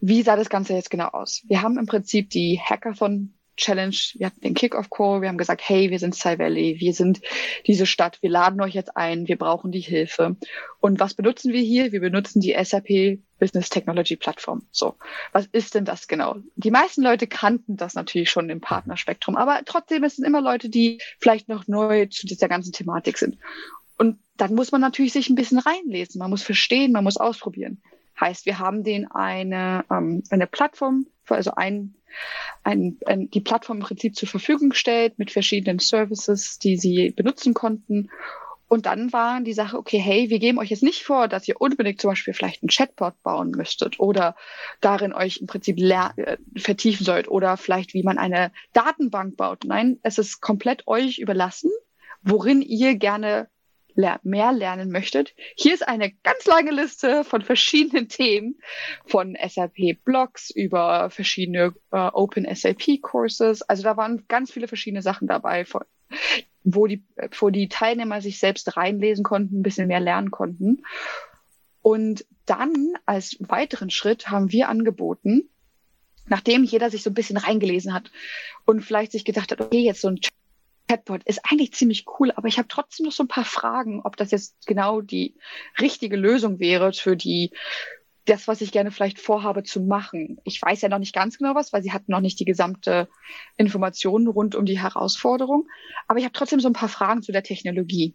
Wie sah das Ganze jetzt genau aus? Wir haben im Prinzip die Hackathon Challenge, wir hatten den Kick-Off-Call, wir haben gesagt, hey, wir sind Sci Valley, wir sind diese Stadt, wir laden euch jetzt ein, wir brauchen die Hilfe. Und was benutzen wir hier? Wir benutzen die SAP Business Technology Plattform. So, was ist denn das genau? Die meisten Leute kannten das natürlich schon im Partnerspektrum, aber trotzdem es immer Leute, die vielleicht noch neu zu dieser ganzen Thematik sind. Und dann muss man natürlich sich ein bisschen reinlesen, man muss verstehen, man muss ausprobieren. Heißt, wir haben denen eine, ähm, eine Plattform, also ein ein, ein, die Plattform im Prinzip zur Verfügung gestellt mit verschiedenen Services, die sie benutzen konnten. Und dann war die Sache, okay, hey, wir geben euch jetzt nicht vor, dass ihr unbedingt zum Beispiel vielleicht ein Chatbot bauen müsstet oder darin euch im Prinzip äh, vertiefen sollt oder vielleicht wie man eine Datenbank baut. Nein, es ist komplett euch überlassen, worin ihr gerne mehr lernen möchtet, hier ist eine ganz lange Liste von verschiedenen Themen, von SAP-Blogs über verschiedene äh, Open SAP-Courses. Also da waren ganz viele verschiedene Sachen dabei, von, wo, die, wo die Teilnehmer sich selbst reinlesen konnten, ein bisschen mehr lernen konnten. Und dann als weiteren Schritt haben wir angeboten, nachdem jeder sich so ein bisschen reingelesen hat und vielleicht sich gedacht hat, okay, jetzt so ein Chatbot ist eigentlich ziemlich cool, aber ich habe trotzdem noch so ein paar Fragen, ob das jetzt genau die richtige Lösung wäre für die das, was ich gerne vielleicht vorhabe zu machen. Ich weiß ja noch nicht ganz genau was, weil sie hatten noch nicht die gesamte Information rund um die Herausforderung. Aber ich habe trotzdem so ein paar Fragen zu der Technologie.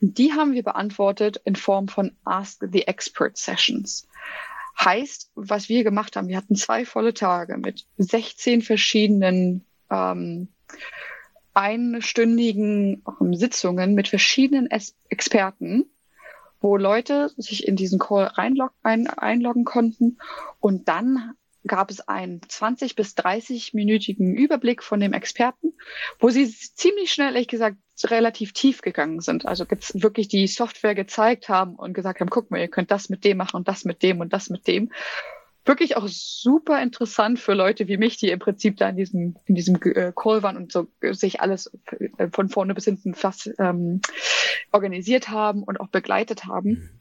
Und die haben wir beantwortet in Form von Ask the Expert Sessions. Heißt, was wir gemacht haben, wir hatten zwei volle Tage mit 16 verschiedenen ähm, einstündigen ähm, Sitzungen mit verschiedenen Experten, wo Leute sich in diesen Call reinlog ein einloggen konnten und dann gab es einen 20 bis 30 minütigen Überblick von dem Experten, wo sie ziemlich schnell, ehrlich gesagt, relativ tief gegangen sind. Also wirklich die Software gezeigt haben und gesagt haben, guck mal, ihr könnt das mit dem machen und das mit dem und das mit dem wirklich auch super interessant für Leute wie mich, die im Prinzip da in diesem, in diesem äh, Call waren und so sich alles äh, von vorne bis hinten fast ähm, organisiert haben und auch begleitet haben. Mhm.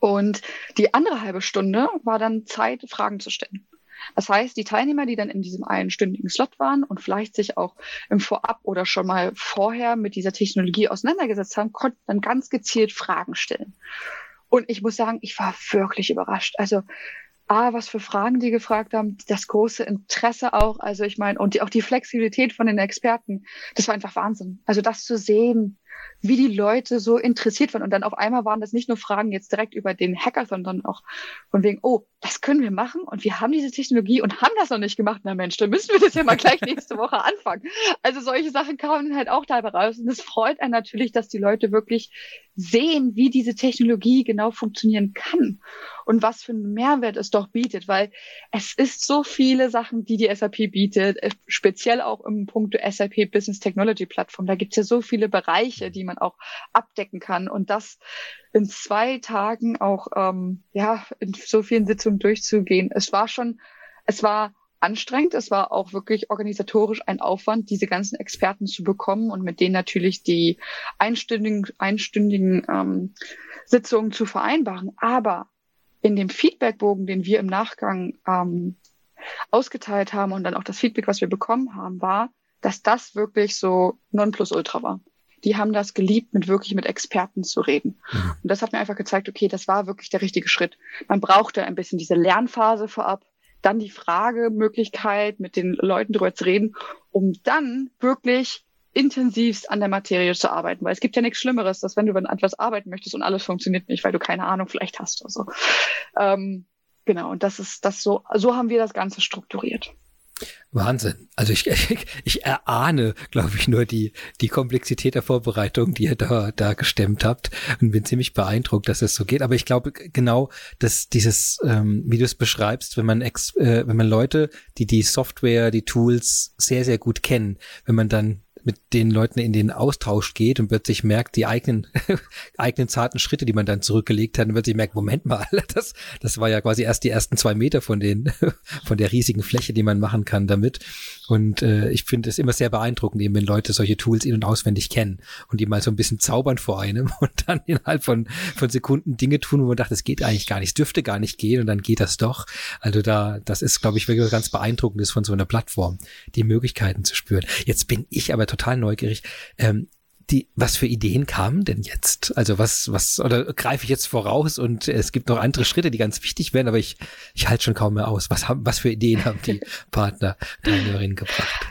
Und die andere halbe Stunde war dann Zeit, Fragen zu stellen. Das heißt, die Teilnehmer, die dann in diesem einstündigen Slot waren und vielleicht sich auch im Vorab oder schon mal vorher mit dieser Technologie auseinandergesetzt haben, konnten dann ganz gezielt Fragen stellen. Und ich muss sagen, ich war wirklich überrascht. Also A, was für Fragen die gefragt haben, das große Interesse auch, also ich meine, und die, auch die Flexibilität von den Experten, das war einfach Wahnsinn. Also das zu sehen, wie die Leute so interessiert waren. Und dann auf einmal waren das nicht nur Fragen jetzt direkt über den Hackathon, sondern auch von wegen, oh, das können wir machen und wir haben diese Technologie und haben das noch nicht gemacht. Na Mensch, dann müssen wir das ja mal gleich nächste Woche *laughs* anfangen. Also solche Sachen kamen halt auch dabei raus. Und es freut einen natürlich, dass die Leute wirklich sehen, wie diese Technologie genau funktionieren kann und was für einen Mehrwert es doch bietet, weil es ist so viele Sachen, die die SAP bietet, äh, speziell auch im Punkt SAP Business Technology Plattform. Da gibt es ja so viele Bereiche, die man auch abdecken kann und das in zwei Tagen auch ähm, ja in so vielen Sitzungen durchzugehen. Es war schon, es war anstrengend. Es war auch wirklich organisatorisch ein Aufwand, diese ganzen Experten zu bekommen und mit denen natürlich die einstündigen, einstündigen ähm, Sitzungen zu vereinbaren. Aber in dem Feedbackbogen, den wir im Nachgang ähm, ausgeteilt haben und dann auch das Feedback, was wir bekommen haben, war, dass das wirklich so Nonplusultra war. Die haben das geliebt, mit wirklich mit Experten zu reden. Mhm. Und das hat mir einfach gezeigt, okay, das war wirklich der richtige Schritt. Man brauchte ein bisschen diese Lernphase vorab, dann die Fragemöglichkeit, mit den Leuten drüber zu reden, um dann wirklich intensivst an der Materie zu arbeiten, weil es gibt ja nichts Schlimmeres, dass wenn du an etwas arbeiten möchtest und alles funktioniert nicht, weil du keine Ahnung vielleicht hast oder so. Ähm, genau, und das ist das so, so haben wir das Ganze strukturiert. Wahnsinn. Also ich, *laughs* ich, ich erahne, glaube ich, nur die, die Komplexität der Vorbereitung, die ihr da, da gestemmt habt und bin ziemlich beeindruckt, dass es so geht. Aber ich glaube genau, dass dieses, ähm, wie du es beschreibst, wenn man ex, äh, wenn man Leute, die die Software, die Tools sehr, sehr gut kennen, wenn man dann mit den Leuten in den Austausch geht und plötzlich merkt, die eigenen, *laughs* eigenen zarten Schritte, die man dann zurückgelegt hat, und plötzlich merkt, Moment mal, *laughs* das, das war ja quasi erst die ersten zwei Meter von den, *laughs* von der riesigen Fläche, die man machen kann damit. Und äh, ich finde es immer sehr beeindruckend, eben wenn Leute solche Tools in- und auswendig kennen und die mal so ein bisschen zaubern vor einem und dann innerhalb von, von Sekunden Dinge tun, wo man dachte, es geht eigentlich gar nicht, es dürfte gar nicht gehen und dann geht das doch. Also da, das ist, glaube ich, wirklich ganz beeindruckend ist von so einer Plattform, die Möglichkeiten zu spüren. Jetzt bin ich aber total neugierig. Ähm, die, was für Ideen kamen denn jetzt? Also was, was, oder greife ich jetzt voraus und es gibt noch andere Schritte, die ganz wichtig werden, aber ich, ich halte schon kaum mehr aus. Was haben, was für Ideen haben die *laughs* Partner, Teilnehmerinnen gebracht?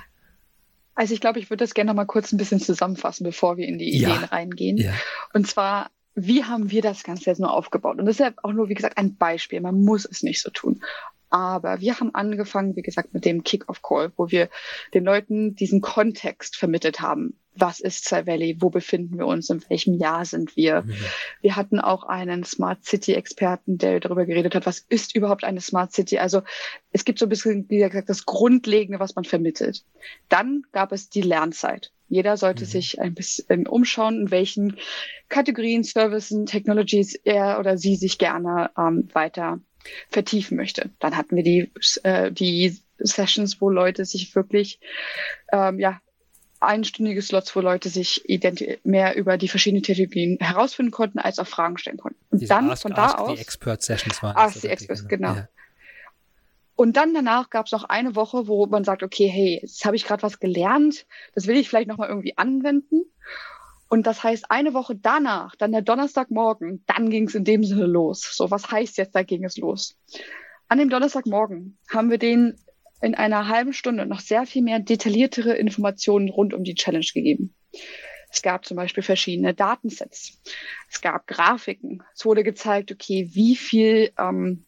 Also ich glaube, ich würde das gerne noch mal kurz ein bisschen zusammenfassen, bevor wir in die Ideen ja. reingehen. Ja. Und zwar, wie haben wir das Ganze jetzt nur aufgebaut? Und das ist ja auch nur, wie gesagt, ein Beispiel. Man muss es nicht so tun. Aber wir haben angefangen, wie gesagt, mit dem Kick-off-Call, wo wir den Leuten diesen Kontext vermittelt haben. Was ist Sci Valley? Wo befinden wir uns? In welchem Jahr sind wir? Mhm. Wir hatten auch einen Smart City-Experten, der darüber geredet hat, was ist überhaupt eine Smart City? Also es gibt so ein bisschen, wie gesagt, das Grundlegende, was man vermittelt. Dann gab es die Lernzeit. Jeder sollte mhm. sich ein bisschen umschauen, in welchen Kategorien, Services, Technologies er oder sie sich gerne ähm, weiter vertiefen möchte. Dann hatten wir die, äh, die Sessions, wo Leute sich wirklich, ähm, ja, einstündige Slots, wo Leute sich mehr über die verschiedenen Technologien herausfinden konnten, als auch Fragen stellen konnten. Und Diese dann Ask, von da Ask aus. Die Expert Sessions waren. Ask the Experts, genau. Ja. Und dann danach gab es noch eine Woche, wo man sagt, okay, hey, jetzt habe ich gerade was gelernt, das will ich vielleicht nochmal irgendwie anwenden. Und das heißt, eine Woche danach, dann der Donnerstagmorgen, dann ging es in dem Sinne los. So, was heißt jetzt, da ging es los? An dem Donnerstagmorgen haben wir den in einer halben Stunde noch sehr viel mehr detailliertere Informationen rund um die Challenge gegeben. Es gab zum Beispiel verschiedene Datensets. Es gab Grafiken. Es wurde gezeigt, okay, wie viel, ähm,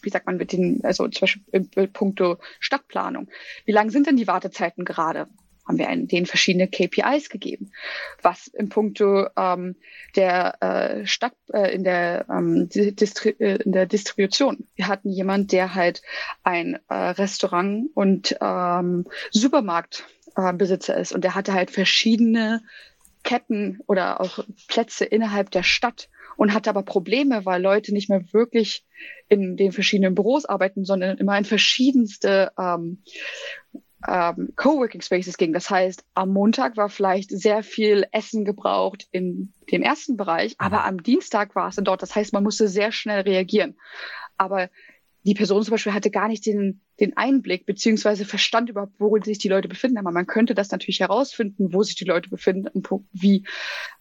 wie sagt man mit den, also zum Beispiel in puncto Stadtplanung. Wie lang sind denn die Wartezeiten gerade? Haben wir denen verschiedene KPIs gegeben, was im Punkto ähm, der äh, Stadt äh, in der ähm, Distri äh, in der Distribution. Wir hatten jemand, der halt ein äh, Restaurant und ähm, Supermarktbesitzer äh, ist und der hatte halt verschiedene Ketten oder auch Plätze innerhalb der Stadt und hatte aber Probleme, weil Leute nicht mehr wirklich in den verschiedenen Büros arbeiten, sondern immer in verschiedenste ähm, ähm, Coworking Spaces ging. Das heißt, am Montag war vielleicht sehr viel Essen gebraucht in dem ersten Bereich, aber mhm. am Dienstag war es dann dort. Das heißt, man musste sehr schnell reagieren. Aber die Person zum Beispiel hatte gar nicht den, den Einblick beziehungsweise verstand überhaupt, wo sich die Leute befinden. Aber man könnte das natürlich herausfinden, wo sich die Leute befinden, wie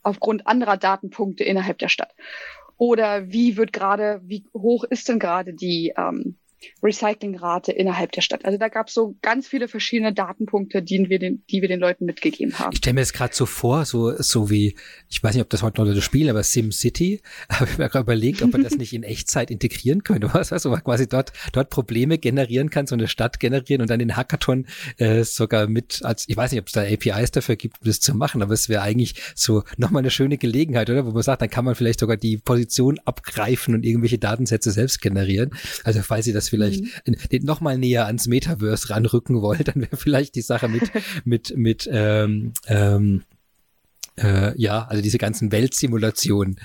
aufgrund anderer Datenpunkte innerhalb der Stadt. Oder wie wird gerade, wie hoch ist denn gerade die ähm, Recyclingrate innerhalb der Stadt. Also da gab es so ganz viele verschiedene Datenpunkte, die wir den, die wir den Leuten mitgegeben haben. Ich stelle mir das gerade so vor, so, so wie, ich weiß nicht, ob das heute noch Leute spielen, aber SimCity, *laughs* habe ich mir gerade überlegt, ob man das nicht in Echtzeit integrieren könnte. *laughs* Was also man quasi dort, dort Probleme generieren kann, so eine Stadt generieren und dann den Hackathon äh, sogar mit, als ich weiß nicht, ob es da APIs dafür gibt, um das zu machen, aber es wäre eigentlich so nochmal eine schöne Gelegenheit, oder? Wo man sagt, dann kann man vielleicht sogar die Position abgreifen und irgendwelche Datensätze selbst generieren. Also falls Sie das vielleicht mhm. noch mal näher ans Metaverse ranrücken wollt, dann wäre vielleicht die Sache mit *laughs* mit mit ähm, ähm, äh, ja, also diese ganzen Weltsimulationen,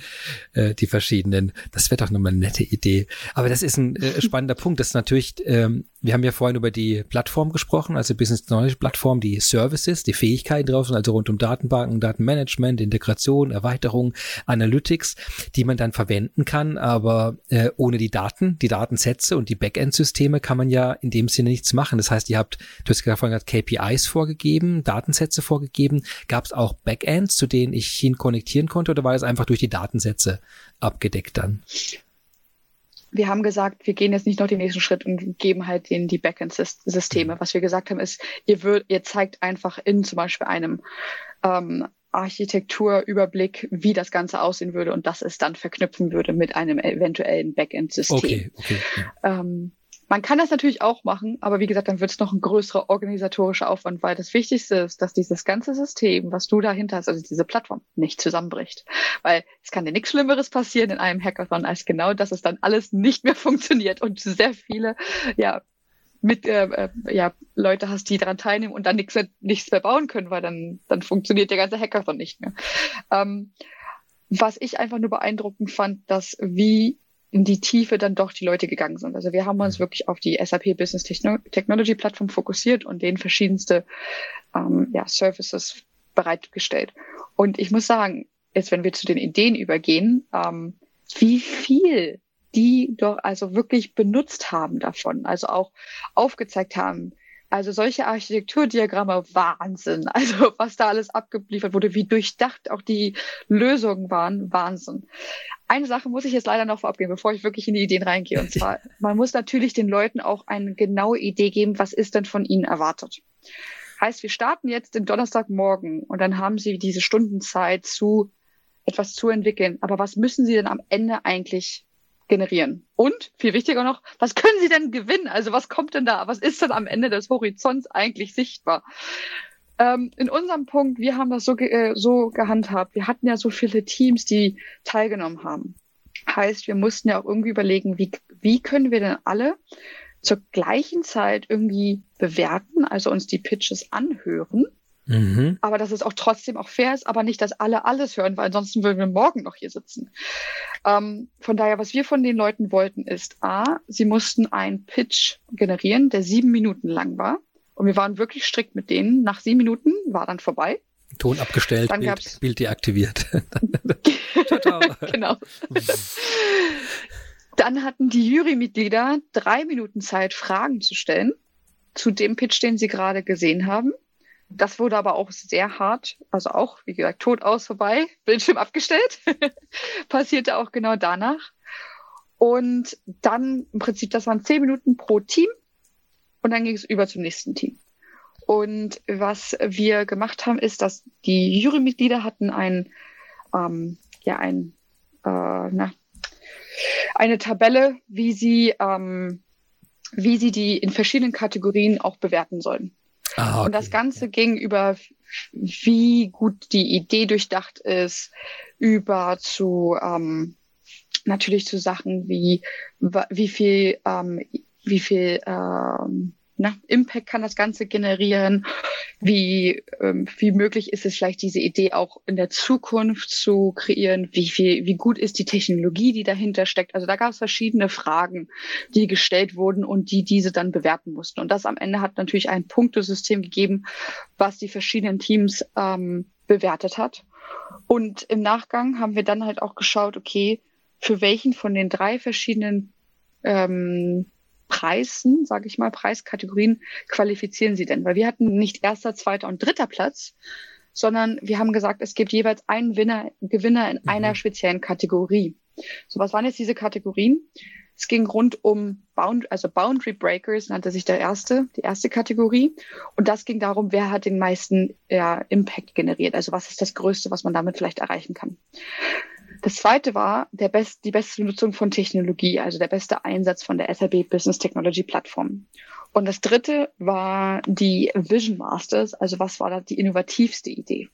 äh, die verschiedenen, das wäre doch nochmal eine nette Idee. Aber das ist ein äh, spannender Punkt. Das ist natürlich ähm, wir haben ja vorhin über die Plattform gesprochen, also Business Knowledge Plattform, die Services, die Fähigkeiten drauf sind, also rund um Datenbanken, Datenmanagement, Integration, Erweiterung, Analytics, die man dann verwenden kann, aber äh, ohne die Daten, die Datensätze und die Backend-Systeme kann man ja in dem Sinne nichts machen. Das heißt, ihr habt, du hast vorhin gesagt, KPIs vorgegeben, Datensätze vorgegeben. Gab es auch Backends, zu denen ich hin konnektieren konnte oder war das einfach durch die Datensätze abgedeckt dann? Wir haben gesagt, wir gehen jetzt nicht noch den nächsten Schritt und geben halt denen die Backend-Systeme. Mhm. Was wir gesagt haben, ist, ihr würd, ihr zeigt einfach in zum Beispiel einem ähm, Architekturüberblick, wie das Ganze aussehen würde und das es dann verknüpfen würde mit einem eventuellen Backend-System. Okay, okay. Ähm, man kann das natürlich auch machen, aber wie gesagt, dann wird es noch ein größerer organisatorischer Aufwand, weil das Wichtigste ist, dass dieses ganze System, was du dahinter hast, also diese Plattform, nicht zusammenbricht. Weil es kann dir nichts Schlimmeres passieren in einem Hackathon, als genau, dass es dann alles nicht mehr *laughs* funktioniert und sehr viele, ja, mit äh, äh, ja, Leute hast, die daran teilnehmen und dann nichts mehr, nichts mehr bauen können, weil dann, dann funktioniert der ganze Hackathon nicht mehr. Ähm, was ich einfach nur beeindruckend fand, dass wie in die Tiefe dann doch die Leute gegangen sind. Also wir haben uns wirklich auf die SAP Business Technology Plattform fokussiert und denen verschiedenste ähm, ja, Services bereitgestellt. Und ich muss sagen, jetzt wenn wir zu den Ideen übergehen, ähm, wie viel die doch also wirklich benutzt haben davon, also auch aufgezeigt haben, also solche Architekturdiagramme, Wahnsinn. *laughs* Also was da alles abgeliefert wurde, wie durchdacht auch die Lösungen waren, Wahnsinn. Eine Sache muss ich jetzt leider noch vorab geben, bevor ich wirklich in die Ideen reingehe. Und zwar, *laughs* man muss natürlich den Leuten auch eine genaue Idee geben, was ist denn von ihnen erwartet. Heißt, wir starten jetzt den Donnerstagmorgen und dann haben sie diese Stundenzeit zu etwas zu entwickeln. Aber was müssen sie denn am Ende eigentlich generieren. Und viel wichtiger noch, was können Sie denn gewinnen? Also was kommt denn da? Was ist denn am Ende des Horizonts eigentlich sichtbar? Ähm, in unserem Punkt, wir haben das so, ge äh, so gehandhabt. Wir hatten ja so viele Teams, die teilgenommen haben. Heißt, wir mussten ja auch irgendwie überlegen, wie, wie können wir denn alle zur gleichen Zeit irgendwie bewerten, also uns die Pitches anhören Mhm. Aber dass es auch trotzdem auch fair ist, aber nicht, dass alle alles hören, weil ansonsten würden wir morgen noch hier sitzen. Ähm, von daher, was wir von den Leuten wollten, ist A, sie mussten einen Pitch generieren, der sieben Minuten lang war. Und wir waren wirklich strikt mit denen. Nach sieben Minuten war dann vorbei. Ton abgestellt, dann Bild, Bild deaktiviert. *laughs* genau. dann hatten die Jurymitglieder drei Minuten Zeit, Fragen zu stellen zu dem Pitch, den sie gerade gesehen haben. Das wurde aber auch sehr hart, also auch, wie gesagt, tot aus vorbei, Bildschirm abgestellt. *laughs* Passierte auch genau danach. Und dann im Prinzip, das waren zehn Minuten pro Team und dann ging es über zum nächsten Team. Und was wir gemacht haben, ist, dass die Jurymitglieder hatten ein, ähm, ja, ein, äh, na, eine Tabelle, wie sie, ähm, wie sie die in verschiedenen Kategorien auch bewerten sollen. Ah, okay. Und das Ganze ging über, wie gut die Idee durchdacht ist, über zu ähm, natürlich zu Sachen wie wie viel ähm, wie viel ähm, na, Impact kann das Ganze generieren? Wie, ähm, wie möglich ist es vielleicht, diese Idee auch in der Zukunft zu kreieren? Wie viel, wie gut ist die Technologie, die dahinter steckt? Also da gab es verschiedene Fragen, die gestellt wurden und die diese dann bewerten mussten. Und das am Ende hat natürlich ein Punktesystem gegeben, was die verschiedenen Teams ähm, bewertet hat. Und im Nachgang haben wir dann halt auch geschaut, okay, für welchen von den drei verschiedenen ähm, Preisen, sage ich mal, Preiskategorien qualifizieren Sie denn? Weil wir hatten nicht erster, zweiter und dritter Platz, sondern wir haben gesagt, es gibt jeweils einen Winner, Gewinner in mhm. einer speziellen Kategorie. So, was waren jetzt diese Kategorien? Es ging rund um Bound, also Boundary Breakers, nannte sich der erste, die erste Kategorie. Und das ging darum, wer hat den meisten ja, Impact generiert. Also was ist das Größte, was man damit vielleicht erreichen kann. Das zweite war der best, die beste Nutzung von Technologie, also der beste Einsatz von der SAP Business Technology Plattform. Und das dritte war die Vision Masters, also was war da die innovativste Idee?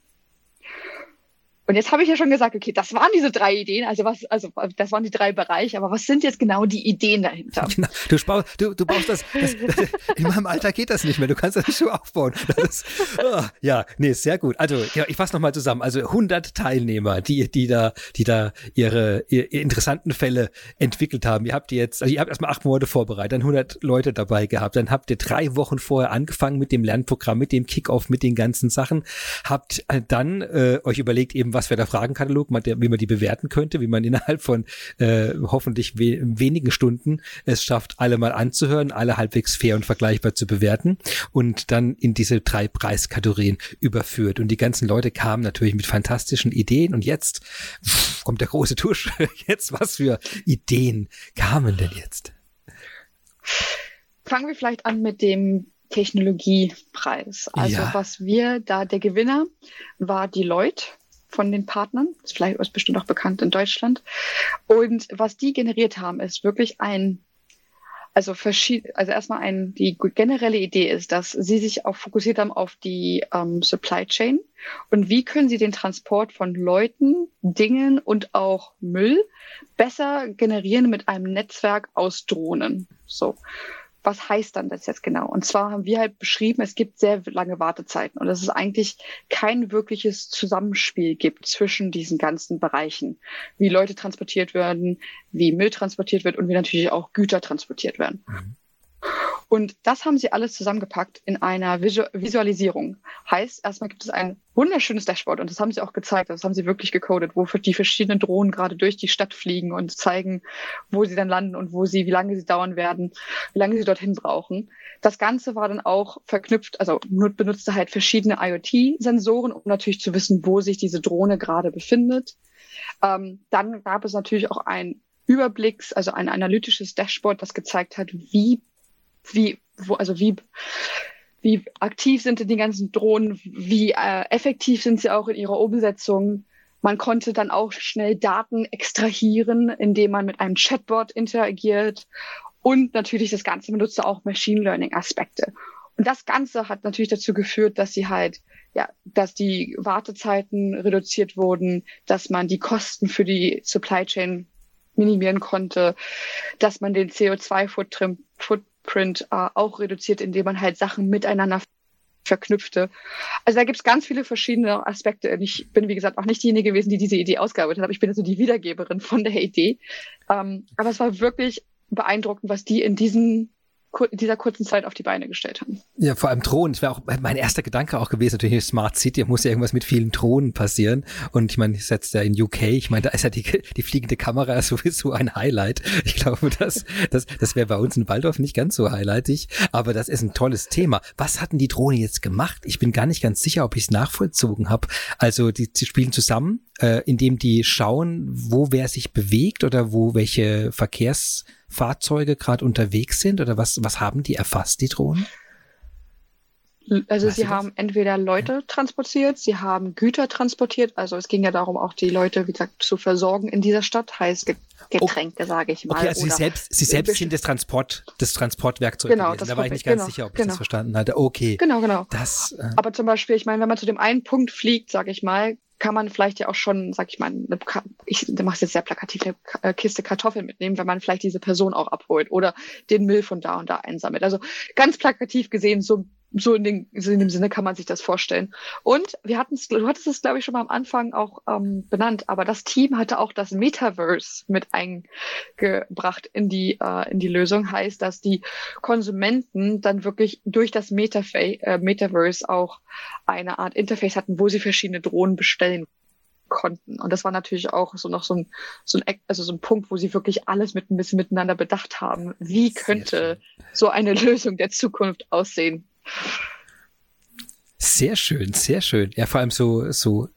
Und jetzt habe ich ja schon gesagt, okay, das waren diese drei Ideen, also was, also das waren die drei Bereiche, aber was sind jetzt genau die Ideen dahinter? Genau, du, baust, du, du baust das, das, das, *laughs* in meinem Alter geht das nicht mehr, du kannst das nicht so aufbauen. Ist, oh, ja, nee, sehr gut. Also ja, ich fasse nochmal zusammen. Also 100 Teilnehmer, die, die da, die da ihre, ihre interessanten Fälle entwickelt haben. Ihr habt jetzt, also ihr habt erstmal acht Monate vorbereitet, dann 100 Leute dabei gehabt, dann habt ihr drei Wochen vorher angefangen mit dem Lernprogramm, mit dem Kickoff, mit den ganzen Sachen, habt äh, dann äh, euch überlegt eben, was wäre der Fragenkatalog, wie man die bewerten könnte, wie man innerhalb von äh, hoffentlich we wenigen Stunden es schafft, alle mal anzuhören, alle halbwegs fair und vergleichbar zu bewerten und dann in diese drei Preiskategorien überführt. Und die ganzen Leute kamen natürlich mit fantastischen Ideen und jetzt pff, kommt der große Tusch. *laughs* Jetzt was für Ideen kamen denn jetzt? Fangen wir vielleicht an mit dem Technologiepreis. Also ja. was wir da, der Gewinner war Deloitte von den Partnern. Ist vielleicht ist bestimmt auch bekannt in Deutschland. Und was die generiert haben, ist wirklich ein also verschieden, also erstmal ein, die generelle Idee ist, dass sie sich auch fokussiert haben auf die ähm, Supply Chain und wie können sie den Transport von Leuten, Dingen und auch Müll besser generieren mit einem Netzwerk aus Drohnen. So was heißt dann das jetzt genau? Und zwar haben wir halt beschrieben, es gibt sehr lange Wartezeiten und dass es eigentlich kein wirkliches Zusammenspiel gibt zwischen diesen ganzen Bereichen, wie Leute transportiert werden, wie Müll transportiert wird und wie natürlich auch Güter transportiert werden. Mhm. Und das haben sie alles zusammengepackt in einer Visualisierung. Heißt, erstmal gibt es ein wunderschönes Dashboard und das haben sie auch gezeigt, das haben sie wirklich gecodet, wo die verschiedenen Drohnen gerade durch die Stadt fliegen und zeigen, wo sie dann landen und wo sie, wie lange sie dauern werden, wie lange sie dorthin brauchen. Das Ganze war dann auch verknüpft, also benutzte halt verschiedene IoT-Sensoren, um natürlich zu wissen, wo sich diese Drohne gerade befindet. Ähm, dann gab es natürlich auch ein Überblicks, also ein analytisches Dashboard, das gezeigt hat, wie wie, wo, also wie, wie aktiv sind denn die ganzen Drohnen, wie äh, effektiv sind sie auch in ihrer Umsetzung. Man konnte dann auch schnell Daten extrahieren, indem man mit einem Chatbot interagiert. Und natürlich das Ganze benutzte auch Machine Learning Aspekte. Und das Ganze hat natürlich dazu geführt, dass sie halt, ja, dass die Wartezeiten reduziert wurden, dass man die Kosten für die Supply Chain minimieren konnte, dass man den CO2-Footprint Footprint äh, auch reduziert, indem man halt Sachen miteinander verknüpfte. Also da gibt es ganz viele verschiedene Aspekte. Ich bin, wie gesagt, auch nicht diejenige gewesen, die diese Idee ausgearbeitet hat, ich bin also die Wiedergeberin von der Idee. Ähm, aber es war wirklich beeindruckend, was die in diesen dieser kurzen Zeit auf die Beine gestellt haben. Ja, vor allem Drohnen. Das wäre auch mein erster Gedanke auch gewesen, natürlich Smart City, muss ja irgendwas mit vielen Drohnen passieren. Und ich meine, ich setze da in UK, ich meine, da ist ja die, die fliegende Kamera *laughs* sowieso ein Highlight. Ich glaube, das, das, das wäre bei uns in Waldorf nicht ganz so highlightig, aber das ist ein tolles Thema. Was hatten die Drohnen jetzt gemacht? Ich bin gar nicht ganz sicher, ob ich es nachvollzogen habe. Also die, die spielen zusammen, äh, indem die schauen, wo wer sich bewegt oder wo welche Verkehrs Fahrzeuge gerade unterwegs sind oder was, was haben die erfasst, die Drohnen? Also weißt sie haben entweder Leute ja. transportiert, sie haben Güter transportiert. Also es ging ja darum, auch die Leute, wie gesagt, zu versorgen in dieser Stadt, heißt Getränke, oh. sage ich mal. Okay, also sie selbst, sie selbst sind das Transport, das Transportwerkzeug genau, gewesen. Da war ich nicht ganz genau, sicher, ob genau. ich das verstanden hatte. Okay. Genau, genau. Das, äh, Aber zum Beispiel, ich meine, wenn man zu dem einen Punkt fliegt, sage ich mal, kann man vielleicht ja auch schon, sag ich mal, eine, ich mache jetzt sehr plakativ, eine äh, Kiste Kartoffeln mitnehmen, wenn man vielleicht diese Person auch abholt oder den Müll von da und da einsammelt. Also ganz plakativ gesehen, so so in, den, in dem Sinne kann man sich das vorstellen. Und wir hatten es, du hattest es, glaube ich, schon mal am Anfang auch ähm, benannt, aber das Team hatte auch das Metaverse mit eingebracht in die, äh, in die Lösung. Heißt, dass die Konsumenten dann wirklich durch das Metafa äh, Metaverse auch eine Art Interface hatten, wo sie verschiedene Drohnen bestellen konnten. Und das war natürlich auch so noch so ein, so ein, also so ein Punkt, wo sie wirklich alles mit ein bisschen miteinander bedacht haben. Wie könnte so eine *laughs* Lösung der Zukunft aussehen? Sehr schön, sehr schön. Ja, vor allem so, so,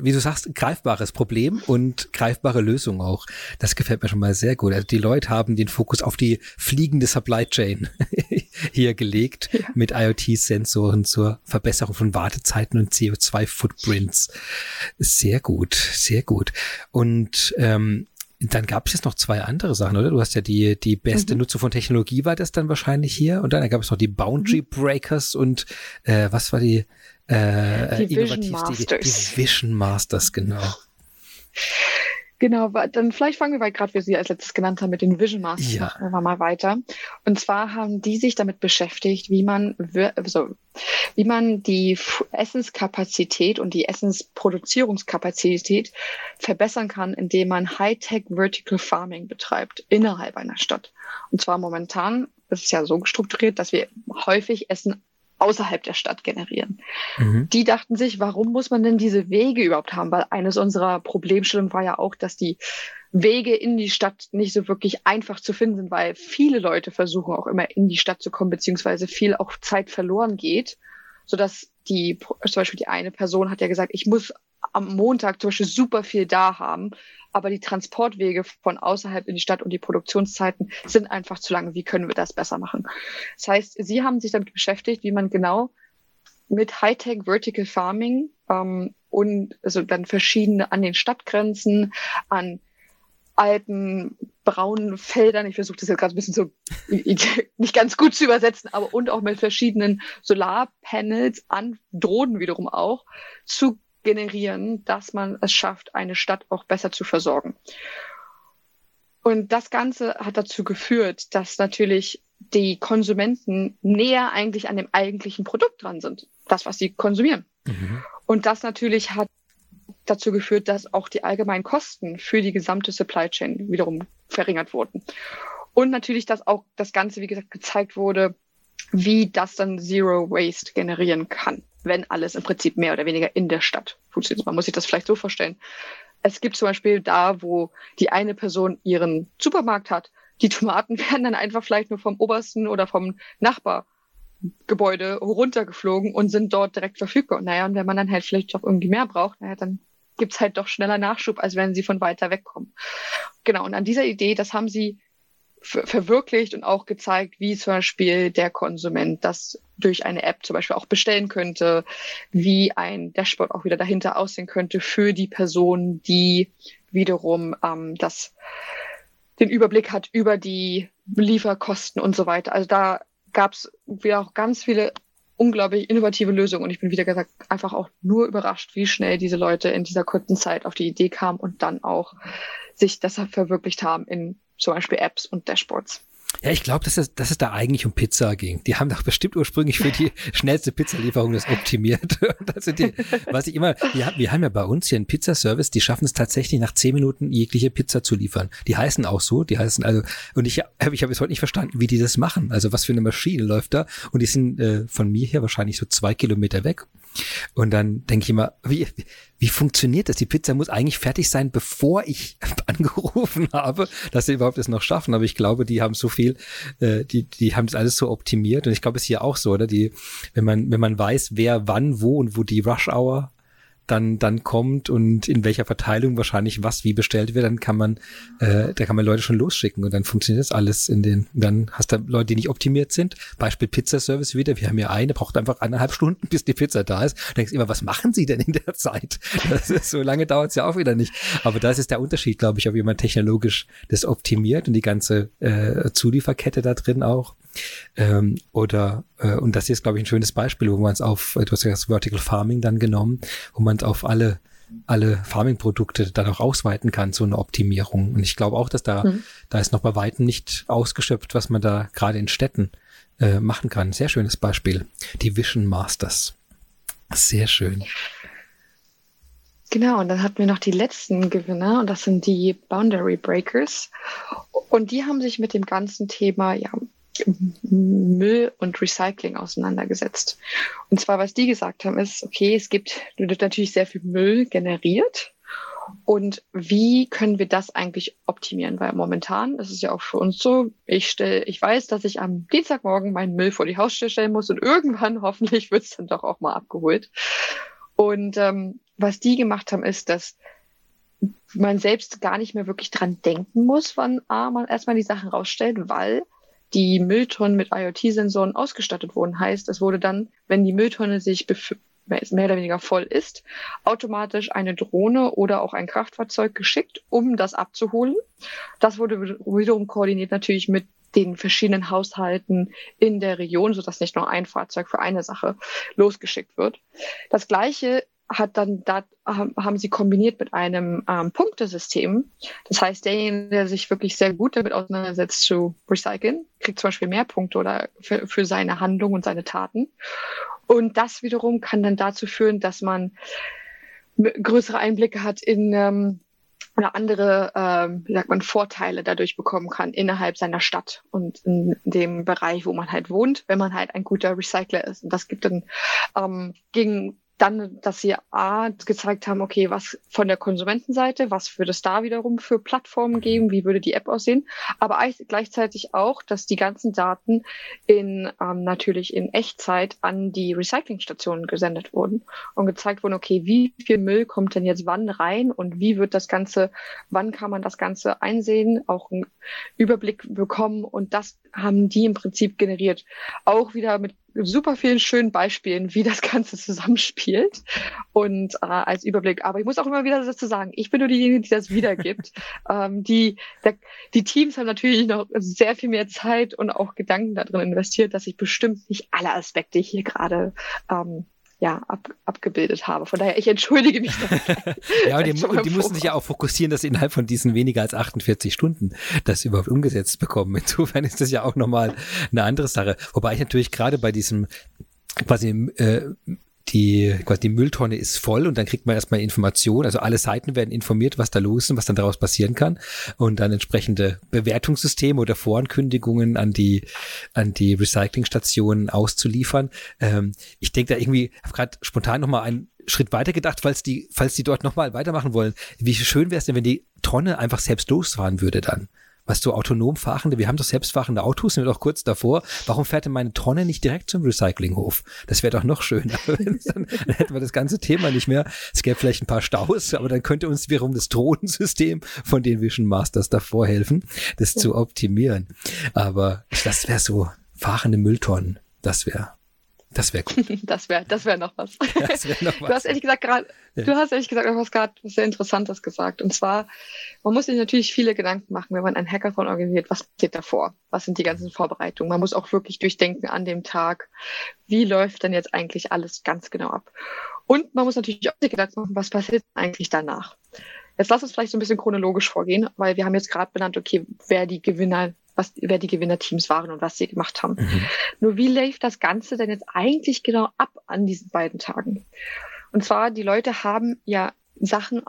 wie du sagst, greifbares Problem und greifbare Lösung auch. Das gefällt mir schon mal sehr gut. Also die Leute haben den Fokus auf die fliegende Supply Chain *laughs* hier gelegt ja. mit IoT-Sensoren zur Verbesserung von Wartezeiten und CO2-Footprints. Sehr gut, sehr gut. Und ähm, dann gab es jetzt noch zwei andere Sachen, oder? Du hast ja die, die beste mhm. Nutzung von Technologie war das dann wahrscheinlich hier. Und dann gab es noch die Boundary mhm. Breakers und äh, was war die, äh, die Vision Masters. Die Vision Masters, genau. *laughs* Genau, dann vielleicht fangen wir, weil gerade wir sie als letztes genannt haben, mit den Vision Masters ja. machen wir mal weiter. Und zwar haben die sich damit beschäftigt, wie man, also, wie man die Essenskapazität und die Essensproduzierungskapazität verbessern kann, indem man Hightech Vertical Farming betreibt innerhalb einer Stadt. Und zwar momentan ist es ja so strukturiert, dass wir häufig Essen außerhalb der Stadt generieren. Mhm. Die dachten sich, warum muss man denn diese Wege überhaupt haben? Weil eines unserer Problemstellungen war ja auch, dass die Wege in die Stadt nicht so wirklich einfach zu finden sind, weil viele Leute versuchen auch immer in die Stadt zu kommen, beziehungsweise viel auch Zeit verloren geht, sodass die, zum Beispiel die eine Person hat ja gesagt, ich muss am Montag zum Beispiel super viel da haben, aber die Transportwege von außerhalb in die Stadt und die Produktionszeiten sind einfach zu lange. Wie können wir das besser machen? Das heißt, Sie haben sich damit beschäftigt, wie man genau mit Hightech Vertical Farming ähm, und also dann verschiedene an den Stadtgrenzen, an alten braunen Feldern. Ich versuche das jetzt gerade ein bisschen so *laughs* nicht ganz gut zu übersetzen, aber und auch mit verschiedenen Solarpanels an Drohnen wiederum auch zu generieren, dass man es schafft, eine Stadt auch besser zu versorgen. Und das Ganze hat dazu geführt, dass natürlich die Konsumenten näher eigentlich an dem eigentlichen Produkt dran sind, das, was sie konsumieren. Mhm. Und das natürlich hat dazu geführt, dass auch die allgemeinen Kosten für die gesamte Supply Chain wiederum verringert wurden. Und natürlich, dass auch das Ganze, wie gesagt, gezeigt wurde, wie das dann Zero Waste generieren kann, wenn alles im Prinzip mehr oder weniger in der Stadt funktioniert. Man muss sich das vielleicht so vorstellen. Es gibt zum Beispiel da, wo die eine Person ihren Supermarkt hat, die Tomaten *laughs* werden dann einfach vielleicht nur vom obersten oder vom Nachbargebäude runtergeflogen und sind dort direkt verfügbar. Naja, und wenn man dann halt vielleicht doch irgendwie mehr braucht, naja, dann gibt's halt doch schneller Nachschub, als wenn sie von weiter weg kommen. Genau, und an dieser Idee, das haben sie verwirklicht und auch gezeigt, wie zum Beispiel der Konsument das durch eine App zum Beispiel auch bestellen könnte, wie ein Dashboard auch wieder dahinter aussehen könnte für die Person, die wiederum ähm, das den Überblick hat über die Lieferkosten und so weiter. Also da gab es wieder auch ganz viele unglaublich innovative Lösungen und ich bin wieder gesagt einfach auch nur überrascht, wie schnell diese Leute in dieser kurzen Zeit auf die Idee kamen und dann auch sich deshalb verwirklicht haben in zum Beispiel Apps und Dashboards. Ja, ich glaube, dass es, dass es da eigentlich um Pizza ging. Die haben doch bestimmt ursprünglich für die *laughs* schnellste Pizzalieferung das optimiert. *laughs* Das sind die, was ich immer, wir haben, wir haben ja bei uns hier einen Pizzaservice, die schaffen es tatsächlich nach zehn Minuten jegliche Pizza zu liefern. Die heißen auch so, die heißen also, und ich habe ich hab bis heute nicht verstanden, wie die das machen. Also was für eine Maschine läuft da. Und die sind äh, von mir hier wahrscheinlich so zwei Kilometer weg. Und dann denke ich immer, wie, wie funktioniert das? Die Pizza muss eigentlich fertig sein, bevor ich *laughs* angerufen habe, dass sie überhaupt es noch schaffen. Aber ich glaube, die haben so viel, äh, die, die haben das alles so optimiert. Und ich glaube, es ist hier auch so, oder? Die, wenn man, wenn man weiß, wer wann, wo und wo die Rush Hour dann dann kommt und in welcher Verteilung wahrscheinlich was wie bestellt wird, dann kann man äh, da kann man Leute schon losschicken und dann funktioniert das alles in den dann hast du Leute, die nicht optimiert sind. Beispiel Pizzaservice wieder. Wir haben ja eine, braucht einfach eineinhalb Stunden, bis die Pizza da ist. Du denkst immer, was machen sie denn in der Zeit? Ist, so lange dauert es ja auch wieder nicht. Aber das ist der Unterschied, glaube ich, ob jemand technologisch das optimiert und die ganze äh, Zulieferkette da drin auch ähm, oder äh, und das ist, glaube ich, ein schönes Beispiel, wo man es auf, du hast ja das Vertical Farming dann genommen, wo man es auf alle alle Farming-Produkte dann auch ausweiten kann, so eine Optimierung. Und ich glaube auch, dass da, mhm. da ist noch bei Weitem nicht ausgeschöpft, was man da gerade in Städten äh, machen kann. Sehr schönes Beispiel. Die Vision Masters. Sehr schön. Genau, und dann hatten wir noch die letzten Gewinner und das sind die Boundary Breakers. Und die haben sich mit dem ganzen Thema ja, Müll und Recycling auseinandergesetzt. Und zwar, was die gesagt haben, ist, okay, es gibt natürlich sehr viel Müll generiert. Und wie können wir das eigentlich optimieren? Weil momentan ist es ja auch für uns so, ich stelle, ich weiß, dass ich am Dienstagmorgen meinen Müll vor die Haustür stellen muss und irgendwann *laughs* hoffentlich wird es dann doch auch mal abgeholt. Und ähm, was die gemacht haben, ist, dass man selbst gar nicht mehr wirklich dran denken muss, wann A, man erstmal die Sachen rausstellt, weil die Mülltonnen mit IoT-Sensoren ausgestattet wurden. Heißt, es wurde dann, wenn die Mülltonne sich mehr oder weniger voll ist, automatisch eine Drohne oder auch ein Kraftfahrzeug geschickt, um das abzuholen. Das wurde wiederum koordiniert natürlich mit den verschiedenen Haushalten in der Region, sodass nicht nur ein Fahrzeug für eine Sache losgeschickt wird. Das gleiche hat dann da haben sie kombiniert mit einem ähm, Punktesystem. Das heißt, derjenige, der sich wirklich sehr gut damit auseinandersetzt zu recyceln, kriegt zum Beispiel mehr Punkte oder für, für seine Handlung und seine Taten. Und das wiederum kann dann dazu führen, dass man größere Einblicke hat in ähm, oder andere, ähm, wie sagt man, Vorteile dadurch bekommen kann innerhalb seiner Stadt und in dem Bereich, wo man halt wohnt, wenn man halt ein guter Recycler ist. Und das gibt dann ähm, gegen dann, dass sie A, gezeigt haben, okay, was von der Konsumentenseite, was würde es da wiederum für Plattformen geben, wie würde die App aussehen, aber gleichzeitig auch, dass die ganzen Daten in ähm, natürlich in Echtzeit an die Recyclingstationen gesendet wurden und gezeigt wurden, okay, wie viel Müll kommt denn jetzt wann rein und wie wird das Ganze, wann kann man das Ganze einsehen, auch einen Überblick bekommen. Und das haben die im Prinzip generiert. Auch wieder mit super vielen schönen Beispielen, wie das Ganze zusammenspielt und äh, als Überblick. Aber ich muss auch immer wieder dazu sagen, ich bin nur diejenige, die das wiedergibt. *laughs* ähm, die, der, die Teams haben natürlich noch sehr viel mehr Zeit und auch Gedanken darin investiert, dass ich bestimmt nicht alle Aspekte hier gerade ähm, ja, ab, abgebildet habe. Von daher, ich entschuldige mich. *laughs* ja, und die, die mussten sich ja auch fokussieren, dass sie innerhalb von diesen weniger als 48 Stunden das überhaupt umgesetzt bekommen. *laughs* Insofern ist das ja auch nochmal eine andere Sache. Wobei ich natürlich gerade bei diesem quasi äh, die, quasi die Mülltonne ist voll und dann kriegt man erstmal Informationen. Also alle Seiten werden informiert, was da los ist und was dann daraus passieren kann. Und dann entsprechende Bewertungssysteme oder Vorankündigungen an die, an die Recyclingstationen auszuliefern. Ähm, ich denke da irgendwie, habe gerade spontan nochmal einen Schritt weiter gedacht, falls die, falls die dort nochmal weitermachen wollen. Wie schön wäre es denn, wenn die Tonne einfach selbst losfahren würde dann? Was du autonom fahrende, wir haben doch selbstfahrende Autos, sind wir doch kurz davor. Warum fährt denn meine Tonne nicht direkt zum Recyclinghof? Das wäre doch noch schöner. dann, *laughs* dann hätten wir das ganze Thema nicht mehr. Es gäbe vielleicht ein paar Staus, aber dann könnte uns wiederum das Drohnensystem von den Vision Masters davor helfen, das ja. zu optimieren. Aber das wäre so fahrende Mülltonnen. Das wäre das wäre cool. *laughs* das wäre das wär noch was. *laughs* Das wär noch was. Du hast ehrlich gesagt gerade, ja. du hast ehrlich gesagt was gerade sehr Interessantes gesagt. Und zwar, man muss sich natürlich viele Gedanken machen, wenn man einen Hackathon organisiert. Was steht davor? Was sind die ganzen Vorbereitungen? Man muss auch wirklich durchdenken an dem Tag. Wie läuft denn jetzt eigentlich alles ganz genau ab? Und man muss natürlich auch sich Gedanken machen, was passiert eigentlich danach? Jetzt lass uns vielleicht so ein bisschen chronologisch vorgehen, weil wir haben jetzt gerade benannt, okay, wer die Gewinner was, wer die Gewinnerteams waren und was sie gemacht haben. Mhm. Nur wie lief das Ganze denn jetzt eigentlich genau ab an diesen beiden Tagen? Und zwar, die Leute haben ja Sachen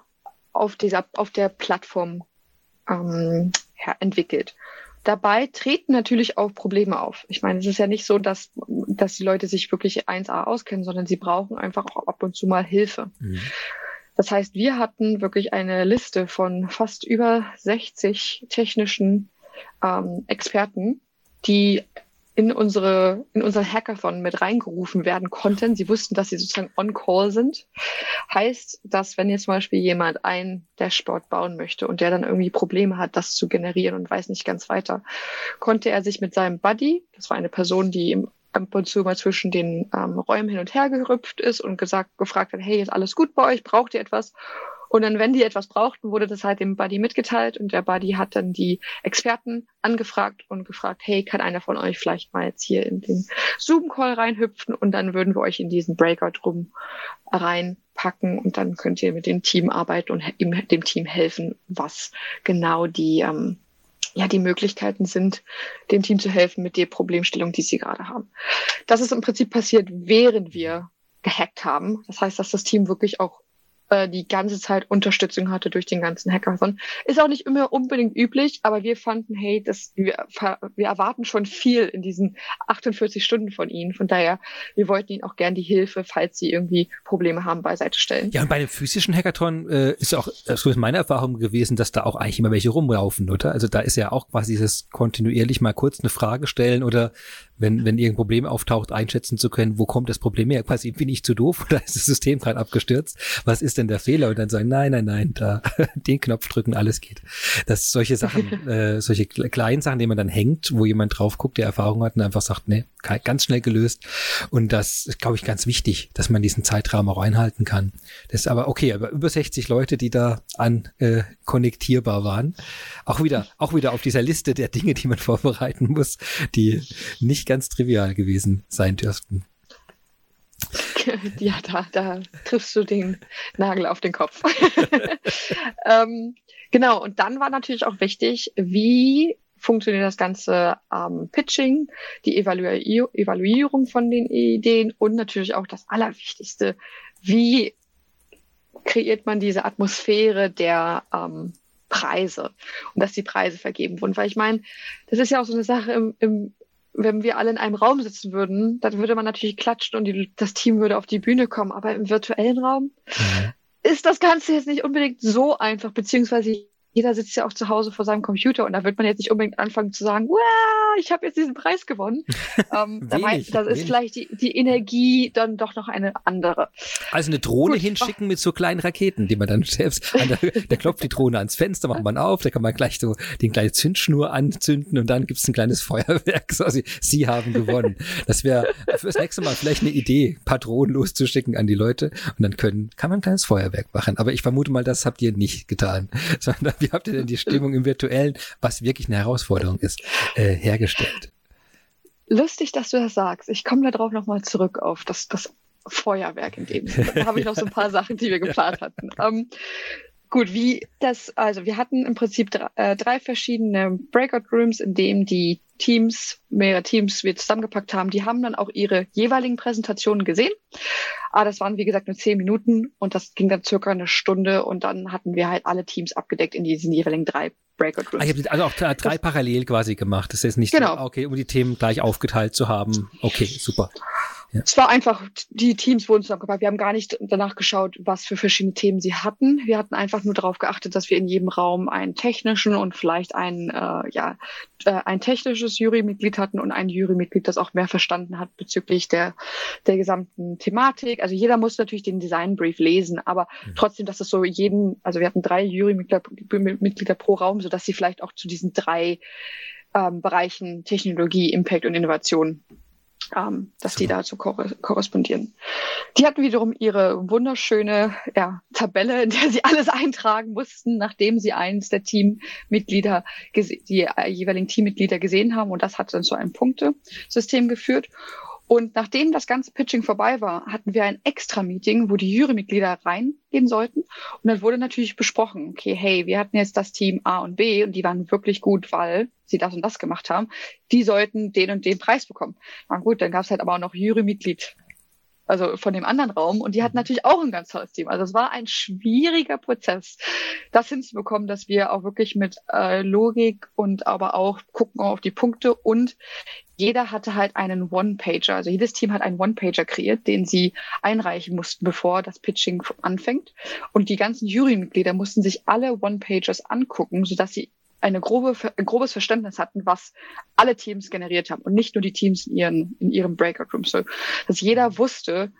auf dieser, auf der Plattform ähm, ja, entwickelt. Dabei treten natürlich auch Probleme auf. Ich meine, es ist ja nicht so, dass, dass die Leute sich wirklich 1A auskennen, sondern sie brauchen einfach auch ab und zu mal Hilfe. Mhm. Das heißt, wir hatten wirklich eine Liste von fast über 60 technischen ähm, Experten, die in unsere, in unser Hackathon mit reingerufen werden konnten. Sie wussten, dass sie sozusagen on call sind. Heißt, dass wenn jetzt zum Beispiel jemand ein Dashboard bauen möchte und der dann irgendwie Probleme hat, das zu generieren und weiß nicht ganz weiter, konnte er sich mit seinem Buddy, das war eine Person, die im ab und zu mal zwischen den ähm, Räumen hin und her gerüpft ist und gesagt, gefragt hat, hey, ist alles gut bei euch? Braucht ihr etwas? Und dann, wenn die etwas brauchten, wurde das halt dem Buddy mitgeteilt und der Buddy hat dann die Experten angefragt und gefragt, hey, kann einer von euch vielleicht mal jetzt hier in den Zoom-Call reinhüpfen und dann würden wir euch in diesen Breakout-Room reinpacken und dann könnt ihr mit dem Team arbeiten und dem Team helfen, was genau die, ähm, ja, die Möglichkeiten sind, dem Team zu helfen mit der Problemstellung, die sie gerade haben. Das ist im Prinzip passiert, während wir gehackt haben. Das heißt, dass das Team wirklich auch äh, die ganze Zeit Unterstützung hatte durch den ganzen Hackathon. Ist auch nicht immer unbedingt üblich, aber wir fanden, hey, das, wir, wir erwarten schon viel in diesen 48 Stunden von ihnen. Von daher, wir wollten ihnen auch gern die Hilfe, falls sie irgendwie Probleme haben, beiseite stellen. Ja, und bei dem physischen Hackathon äh, ist auch, so ist meine Erfahrung gewesen, dass da auch eigentlich immer welche rumlaufen, oder? Also da ist ja auch quasi dieses kontinuierlich mal kurz eine Frage stellen oder wenn, wenn irgendein Problem auftaucht, einschätzen zu können, wo kommt das Problem her? Quasi bin ich zu doof *laughs* oder ist das System gerade abgestürzt? Was ist denn der Fehler? Und dann sagen, nein, nein, nein, da *laughs* den Knopf drücken, alles geht. Das solche Sachen, *laughs* äh, solche kleinen Sachen, die man dann hängt, wo jemand drauf guckt, der Erfahrung hat und einfach sagt, nee, ganz schnell gelöst. Und das ist, glaube ich, ganz wichtig, dass man diesen Zeitraum auch einhalten kann. Das ist aber okay, aber über 60 Leute, die da an äh, konnektierbar waren. Auch wieder, auch wieder auf dieser Liste der Dinge, die man *laughs* vorbereiten muss, die nicht ganz trivial gewesen sein dürften. *laughs* Ja, da, da triffst du den Nagel auf den Kopf. *laughs* ähm, genau, und dann war natürlich auch wichtig, wie funktioniert das ganze ähm, Pitching, die Evalu Evaluierung von den Ideen und natürlich auch das Allerwichtigste, wie kreiert man diese Atmosphäre der ähm, Preise und dass die Preise vergeben wurden. Weil ich meine, das ist ja auch so eine Sache im, im wenn wir alle in einem Raum sitzen würden, dann würde man natürlich klatschen und die, das Team würde auf die Bühne kommen. Aber im virtuellen Raum mhm. ist das Ganze jetzt nicht unbedingt so einfach, beziehungsweise jeder sitzt ja auch zu Hause vor seinem Computer und da wird man jetzt nicht unbedingt anfangen zu sagen, wow, ich habe jetzt diesen Preis gewonnen. *laughs* ähm, da wenig, das ist vielleicht die, die Energie dann doch noch eine andere. Also eine Drohne Gut, hinschicken mit so kleinen Raketen, die man dann selbst, an der, der klopft die Drohne ans Fenster, macht man auf, da kann man gleich so den kleinen Zündschnur anzünden und dann gibt's ein kleines Feuerwerk. *laughs* So, sie, sie haben gewonnen. Das wäre fürs nächste Mal vielleicht eine Idee, Patronen loszuschicken an die Leute und dann können, kann man ein kleines Feuerwerk machen. Aber ich vermute mal, das habt ihr nicht getan, *laughs* sondern wie habt ihr denn die Stimmung im Virtuellen, was wirklich eine Herausforderung ist, äh, hergestellt? Lustig, dass du das sagst. Ich komme darauf nochmal zurück auf das, das Feuerwerk in dem Sinne. Da habe ich noch so ein paar *laughs* Sachen, die wir geplant hatten. Ähm, gut, wie das, also wir hatten im Prinzip drei, äh, drei verschiedene Breakout Rooms, in denen die Teams, mehrere Teams wir zusammengepackt haben, die haben dann auch ihre jeweiligen Präsentationen gesehen. Aber ah, das waren, wie gesagt, nur zehn Minuten und das ging dann circa eine Stunde und dann hatten wir halt alle Teams abgedeckt in diesen jeweiligen drei Breakout Rooms. Ah, also auch drei das, parallel quasi gemacht. Das ist nicht genau. so, okay, um die Themen gleich aufgeteilt zu haben. Okay, super. Ja. Es war einfach, die Teams wurden zusammengepackt. Wir haben gar nicht danach geschaut, was für verschiedene Themen sie hatten. Wir hatten einfach nur darauf geachtet, dass wir in jedem Raum einen technischen und vielleicht ein, äh, ja, äh, ein technisches Jurymitglied hatten und ein Jurymitglied, das auch mehr verstanden hat bezüglich der, der gesamten Thematik. Also jeder muss natürlich den Designbrief lesen, aber mhm. trotzdem, dass es so jeden, also wir hatten drei Jurymitglieder pro Raum, sodass sie vielleicht auch zu diesen drei ähm, Bereichen Technologie, Impact und Innovation ähm, dass Super. die dazu korrespondieren. Die hatten wiederum ihre wunderschöne ja, Tabelle, in der sie alles eintragen mussten, nachdem sie eins der Teammitglieder, die jeweiligen Teammitglieder gesehen haben. Und das hat dann zu einem Punktesystem geführt. Und nachdem das ganze Pitching vorbei war, hatten wir ein Extra-Meeting, wo die Jurymitglieder reingehen sollten. Und dann wurde natürlich besprochen, okay, hey, wir hatten jetzt das Team A und B und die waren wirklich gut, weil sie das und das gemacht haben. Die sollten den und den Preis bekommen. Na gut, dann gab es halt aber auch noch Jurymitglied also von dem anderen Raum. Und die hatten mhm. natürlich auch ein ganz tolles Team. Also es war ein schwieriger Prozess, das hinzubekommen, dass wir auch wirklich mit äh, Logik und aber auch gucken auf die Punkte und jeder hatte halt einen One-Pager. Also jedes Team hat einen One-Pager kreiert, den sie einreichen mussten, bevor das Pitching anfängt. Und die ganzen Jurymitglieder mussten sich alle One-Pagers angucken, sodass sie eine grobe, ein grobes Verständnis hatten, was alle Teams generiert haben und nicht nur die Teams in, ihren, in ihrem Breakout Room. So, dass jeder wusste,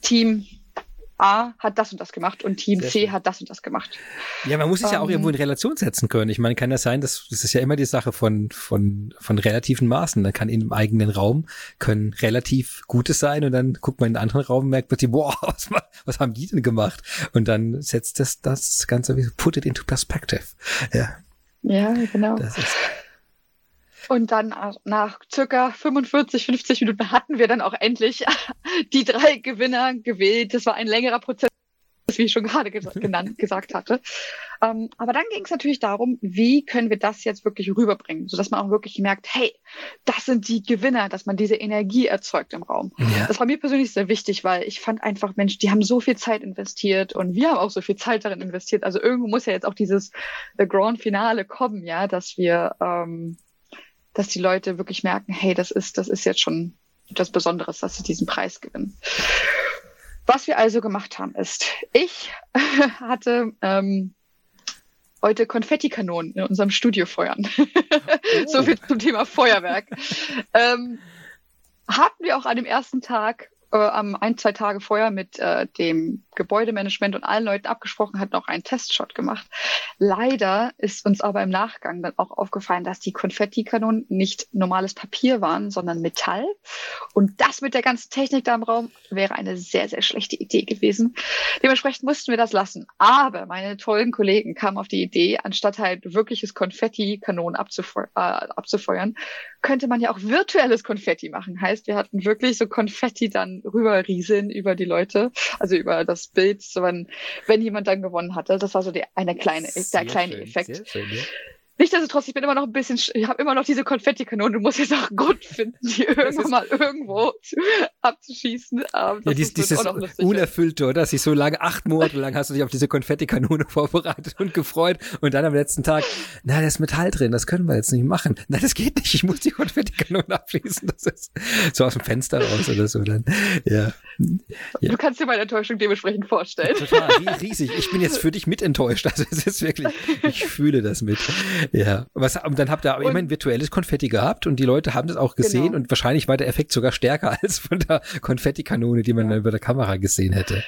Team A hat das und das gemacht und Team Sehr C schön. hat das und das gemacht. Ja, man muss es ja auch ähm, irgendwo in Relation setzen können. Ich meine, kann das sein, dass das ist ja immer die Sache von von von relativen Maßen. Dann kann in einem eigenen Raum können relativ Gutes sein und dann guckt man in einen anderen Raum und merkt man, boah, *laughs* was, was haben die denn gemacht? Und dann setzt das das Ganze put it into perspective. Ja. Ja, genau. Und dann nach circa 45, 50 Minuten hatten wir dann auch endlich *laughs* die drei Gewinner gewählt. Das war ein längerer Prozess, wie ich schon gerade *laughs* genannt, gesagt hatte. Ähm, aber dann ging es natürlich darum, wie können wir das jetzt wirklich rüberbringen, sodass man auch wirklich merkt, hey, das sind die Gewinner, dass man diese Energie erzeugt im Raum. Ja. Das war mir persönlich sehr wichtig, weil ich fand einfach, Mensch, die haben so viel Zeit investiert und wir haben auch so viel Zeit darin investiert. Also irgendwo muss ja jetzt auch dieses The Grand Finale kommen, ja, dass wir, ähm, dass die Leute wirklich merken, hey, das ist, das ist jetzt schon etwas Besonderes, dass sie diesen Preis gewinnen. Was wir also gemacht haben, ist, ich *laughs* hatte ähm, heute Konfettikanonen in unserem Studio feuern. *laughs* Oh. so viel zum Thema Feuerwerk. ähm, hatten wir auch an dem ersten Tag äh, am ein, zwei Tage vorher mit äh, dem Gebäudemanagement und allen Leuten abgesprochen, hat noch einen Testshot gemacht. Leider ist uns aber im Nachgang dann auch aufgefallen, dass die Konfettikanonen nicht normales Papier waren, sondern Metall. Und das mit der ganzen Technik da im Raum wäre eine sehr, sehr schlechte Idee gewesen. Dementsprechend mussten wir das lassen. Aber meine tollen Kollegen kamen auf die Idee, anstatt halt wirkliches Konfettikanonen abzufeu äh, abzufeuern, könnte man ja auch virtuelles Konfetti machen. Heißt, wir hatten wirklich so Konfetti dann rüberrieseln über die Leute, also über das Bild, so wenn, wenn jemand dann gewonnen hatte. Das war so die, eine kleine, der kleine schön, Effekt. Schön, ja. Nichtsdestotrotz, ich bin immer noch ein bisschen, ich habe immer noch diese Konfettikanone. Du musst jetzt auch einen Grund finden, die irgendwann mal irgendwo zu, *laughs* abzuschießen. Ähm, ja, dies, dieses Unerfüllte, oder? Dass ich so lange, acht Monate lang hast du dich auf diese Konfettikanone *laughs* vorbereitet und gefreut und dann am letzten Tag, na, da ist Metall drin, das können wir jetzt nicht machen. Na, das geht nicht, ich muss die Konfettikanone *laughs* abschließen. Das ist so aus dem Fenster raus oder so dann. Ja. ja. Du kannst dir meine Enttäuschung dementsprechend vorstellen. Total, riesig. Ich bin jetzt für dich mit enttäuscht. Also es ist wirklich, ich fühle das mit. *laughs* Ja. Was, und dann habt ihr und, immerhin virtuelles Konfetti gehabt und die Leute haben das auch gesehen genau. und wahrscheinlich war der Effekt sogar stärker *laughs* als von der Konfettikanone, die man ja. über der Kamera gesehen hätte.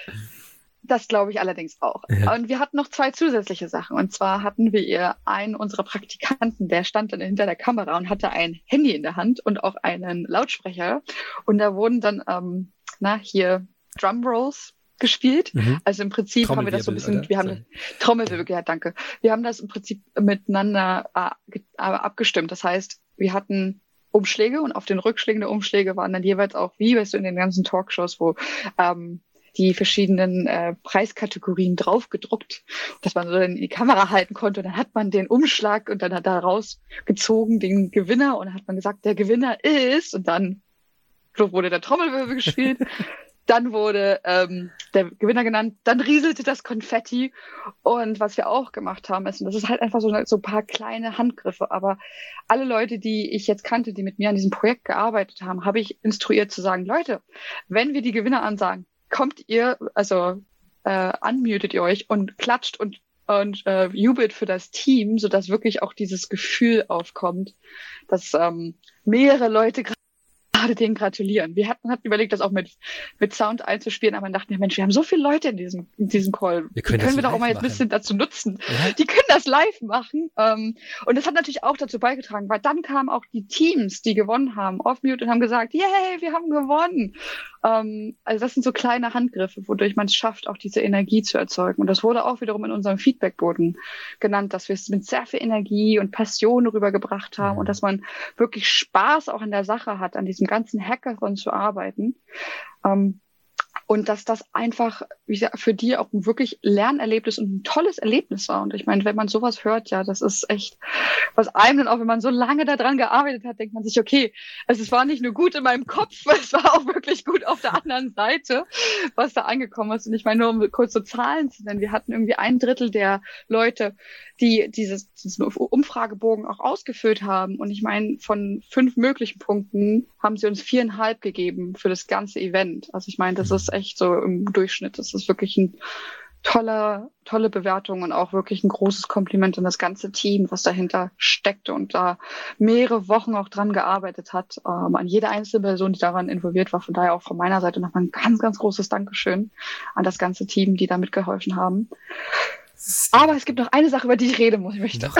Das glaube ich allerdings auch. Ja. Und wir hatten noch zwei zusätzliche Sachen. Und zwar hatten wir einen unserer Praktikanten, der stand dann hinter der Kamera und hatte ein Handy in der Hand und auch einen Lautsprecher. Und da wurden dann, ähm, na, hier Drumrolls gespielt. Mhm. Also im Prinzip haben wir das so ein bisschen, oder? wir haben *laughs* Trommelwirbel, ja, danke. Wir haben das im Prinzip miteinander äh, abgestimmt. Das heißt, wir hatten Umschläge und auf den Rückschlägen der Umschläge waren dann jeweils auch, wie weißt du, in den ganzen Talkshows, wo ähm, die verschiedenen äh, Preiskategorien draufgedruckt, dass man so in die Kamera halten konnte. Und dann hat man den Umschlag und dann hat da rausgezogen den Gewinner und dann hat man gesagt, der Gewinner ist und dann wurde der Trommelwirbel gespielt. *laughs* Dann wurde ähm, der Gewinner genannt, dann rieselte das Konfetti. Und was wir auch gemacht haben, ist, und das ist halt einfach so, so ein paar kleine Handgriffe, aber alle Leute, die ich jetzt kannte, die mit mir an diesem Projekt gearbeitet haben, habe ich instruiert zu sagen, Leute, wenn wir die Gewinner ansagen, kommt ihr, also äh, unmutet ihr euch und klatscht und und äh, jubelt für das Team, so dass wirklich auch dieses Gefühl aufkommt, dass ähm, mehrere Leute gerade denen gratulieren. Wir hatten, hatten überlegt, das auch mit, mit Sound einzuspielen, aber dachten, ja, Mensch, wir haben so viele Leute in diesem, in diesem Call. Wir können, die können wir doch auch mal jetzt ein bisschen dazu nutzen. Ja? Die können das live machen. Ähm, und das hat natürlich auch dazu beigetragen, weil dann kamen auch die Teams, die gewonnen haben, auf Mute und haben gesagt, yay, wir haben gewonnen. Ähm, also das sind so kleine Handgriffe, wodurch man es schafft, auch diese Energie zu erzeugen. Und das wurde auch wiederum in unserem Feedbackboden genannt, dass wir es mit sehr viel Energie und Passion rübergebracht haben mhm. und dass man wirklich Spaß auch in der Sache hat, an diesem ganzen Hackathon zu arbeiten. Ähm, und dass das einfach wie gesagt, für die auch ein wirklich Lernerlebnis und ein tolles Erlebnis war. Und ich meine, wenn man sowas hört, ja, das ist echt, was einem dann auch, wenn man so lange daran gearbeitet hat, denkt man sich, okay, also es war nicht nur gut in meinem Kopf, *laughs* es war auch wirklich gut auf der anderen Seite, was da angekommen ist. Und ich meine, nur um kurz so Zahlen zu nennen, wir hatten irgendwie ein Drittel der Leute, die dieses, diesen Umfragebogen auch ausgefüllt haben. Und ich meine, von fünf möglichen Punkten haben sie uns viereinhalb gegeben für das ganze Event. Also ich meine, das ist echt so im Durchschnitt. Das ist wirklich ein toller, tolle Bewertung und auch wirklich ein großes Kompliment an das ganze Team, was dahinter steckte und da mehrere Wochen auch dran gearbeitet hat, ähm, an jede einzelne Person, die daran involviert war. Von daher auch von meiner Seite nochmal ein ganz, ganz großes Dankeschön an das ganze Team, die da mitgeholfen haben. Aber es gibt noch eine Sache, über die ich reden muss. Ich möchte.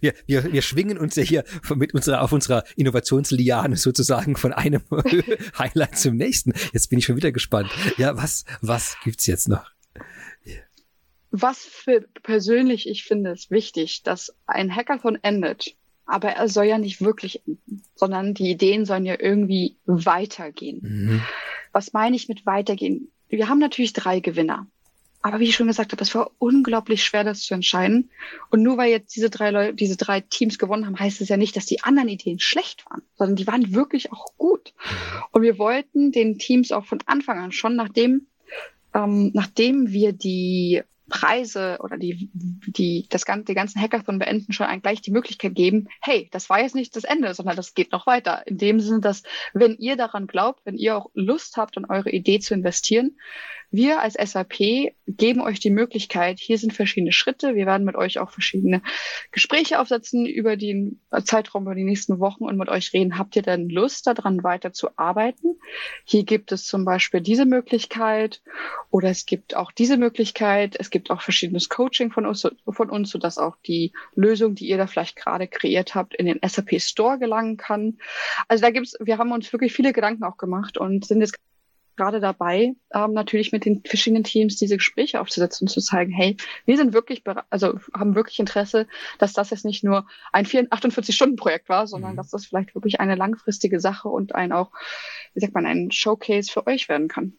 wir, wir, wir schwingen uns ja hier mit unserer, auf unserer Innovationsliane sozusagen von einem *laughs* Highlight zum nächsten. Jetzt bin ich schon wieder gespannt. Ja, was, was gibt's jetzt noch? Was für persönlich ich finde es wichtig, dass ein Hackathon endet. Aber er soll ja nicht wirklich enden, sondern die Ideen sollen ja irgendwie weitergehen. Mhm. Was meine ich mit weitergehen? Wir haben natürlich drei Gewinner. Aber wie ich schon gesagt habe, es war unglaublich schwer, das zu entscheiden. Und nur weil jetzt diese drei Leute, diese drei Teams gewonnen haben, heißt es ja nicht, dass die anderen Ideen schlecht waren, sondern die waren wirklich auch gut. Und wir wollten den Teams auch von Anfang an schon, nachdem, ähm, nachdem wir die Preise oder die, die, das ganze, die ganzen Hackathon beenden schon gleich die Möglichkeit geben, hey, das war jetzt nicht das Ende, sondern das geht noch weiter. In dem Sinne, dass wenn ihr daran glaubt, wenn ihr auch Lust habt, an eure Idee zu investieren, wir als SAP geben euch die Möglichkeit, hier sind verschiedene Schritte. Wir werden mit euch auch verschiedene Gespräche aufsetzen über den Zeitraum, über die nächsten Wochen und mit euch reden. Habt ihr denn Lust daran weiter zu arbeiten? Hier gibt es zum Beispiel diese Möglichkeit oder es gibt auch diese Möglichkeit. Es gibt auch verschiedenes Coaching von uns, von uns, sodass auch die Lösung, die ihr da vielleicht gerade kreiert habt, in den SAP Store gelangen kann. Also da gibt's, wir haben uns wirklich viele Gedanken auch gemacht und sind jetzt gerade dabei, ähm, natürlich mit den verschiedenen Teams diese Gespräche aufzusetzen und zu zeigen, hey, wir sind wirklich, also haben wirklich Interesse, dass das jetzt nicht nur ein 48-Stunden-Projekt war, sondern mhm. dass das vielleicht wirklich eine langfristige Sache und ein auch, wie sagt man, ein Showcase für euch werden kann.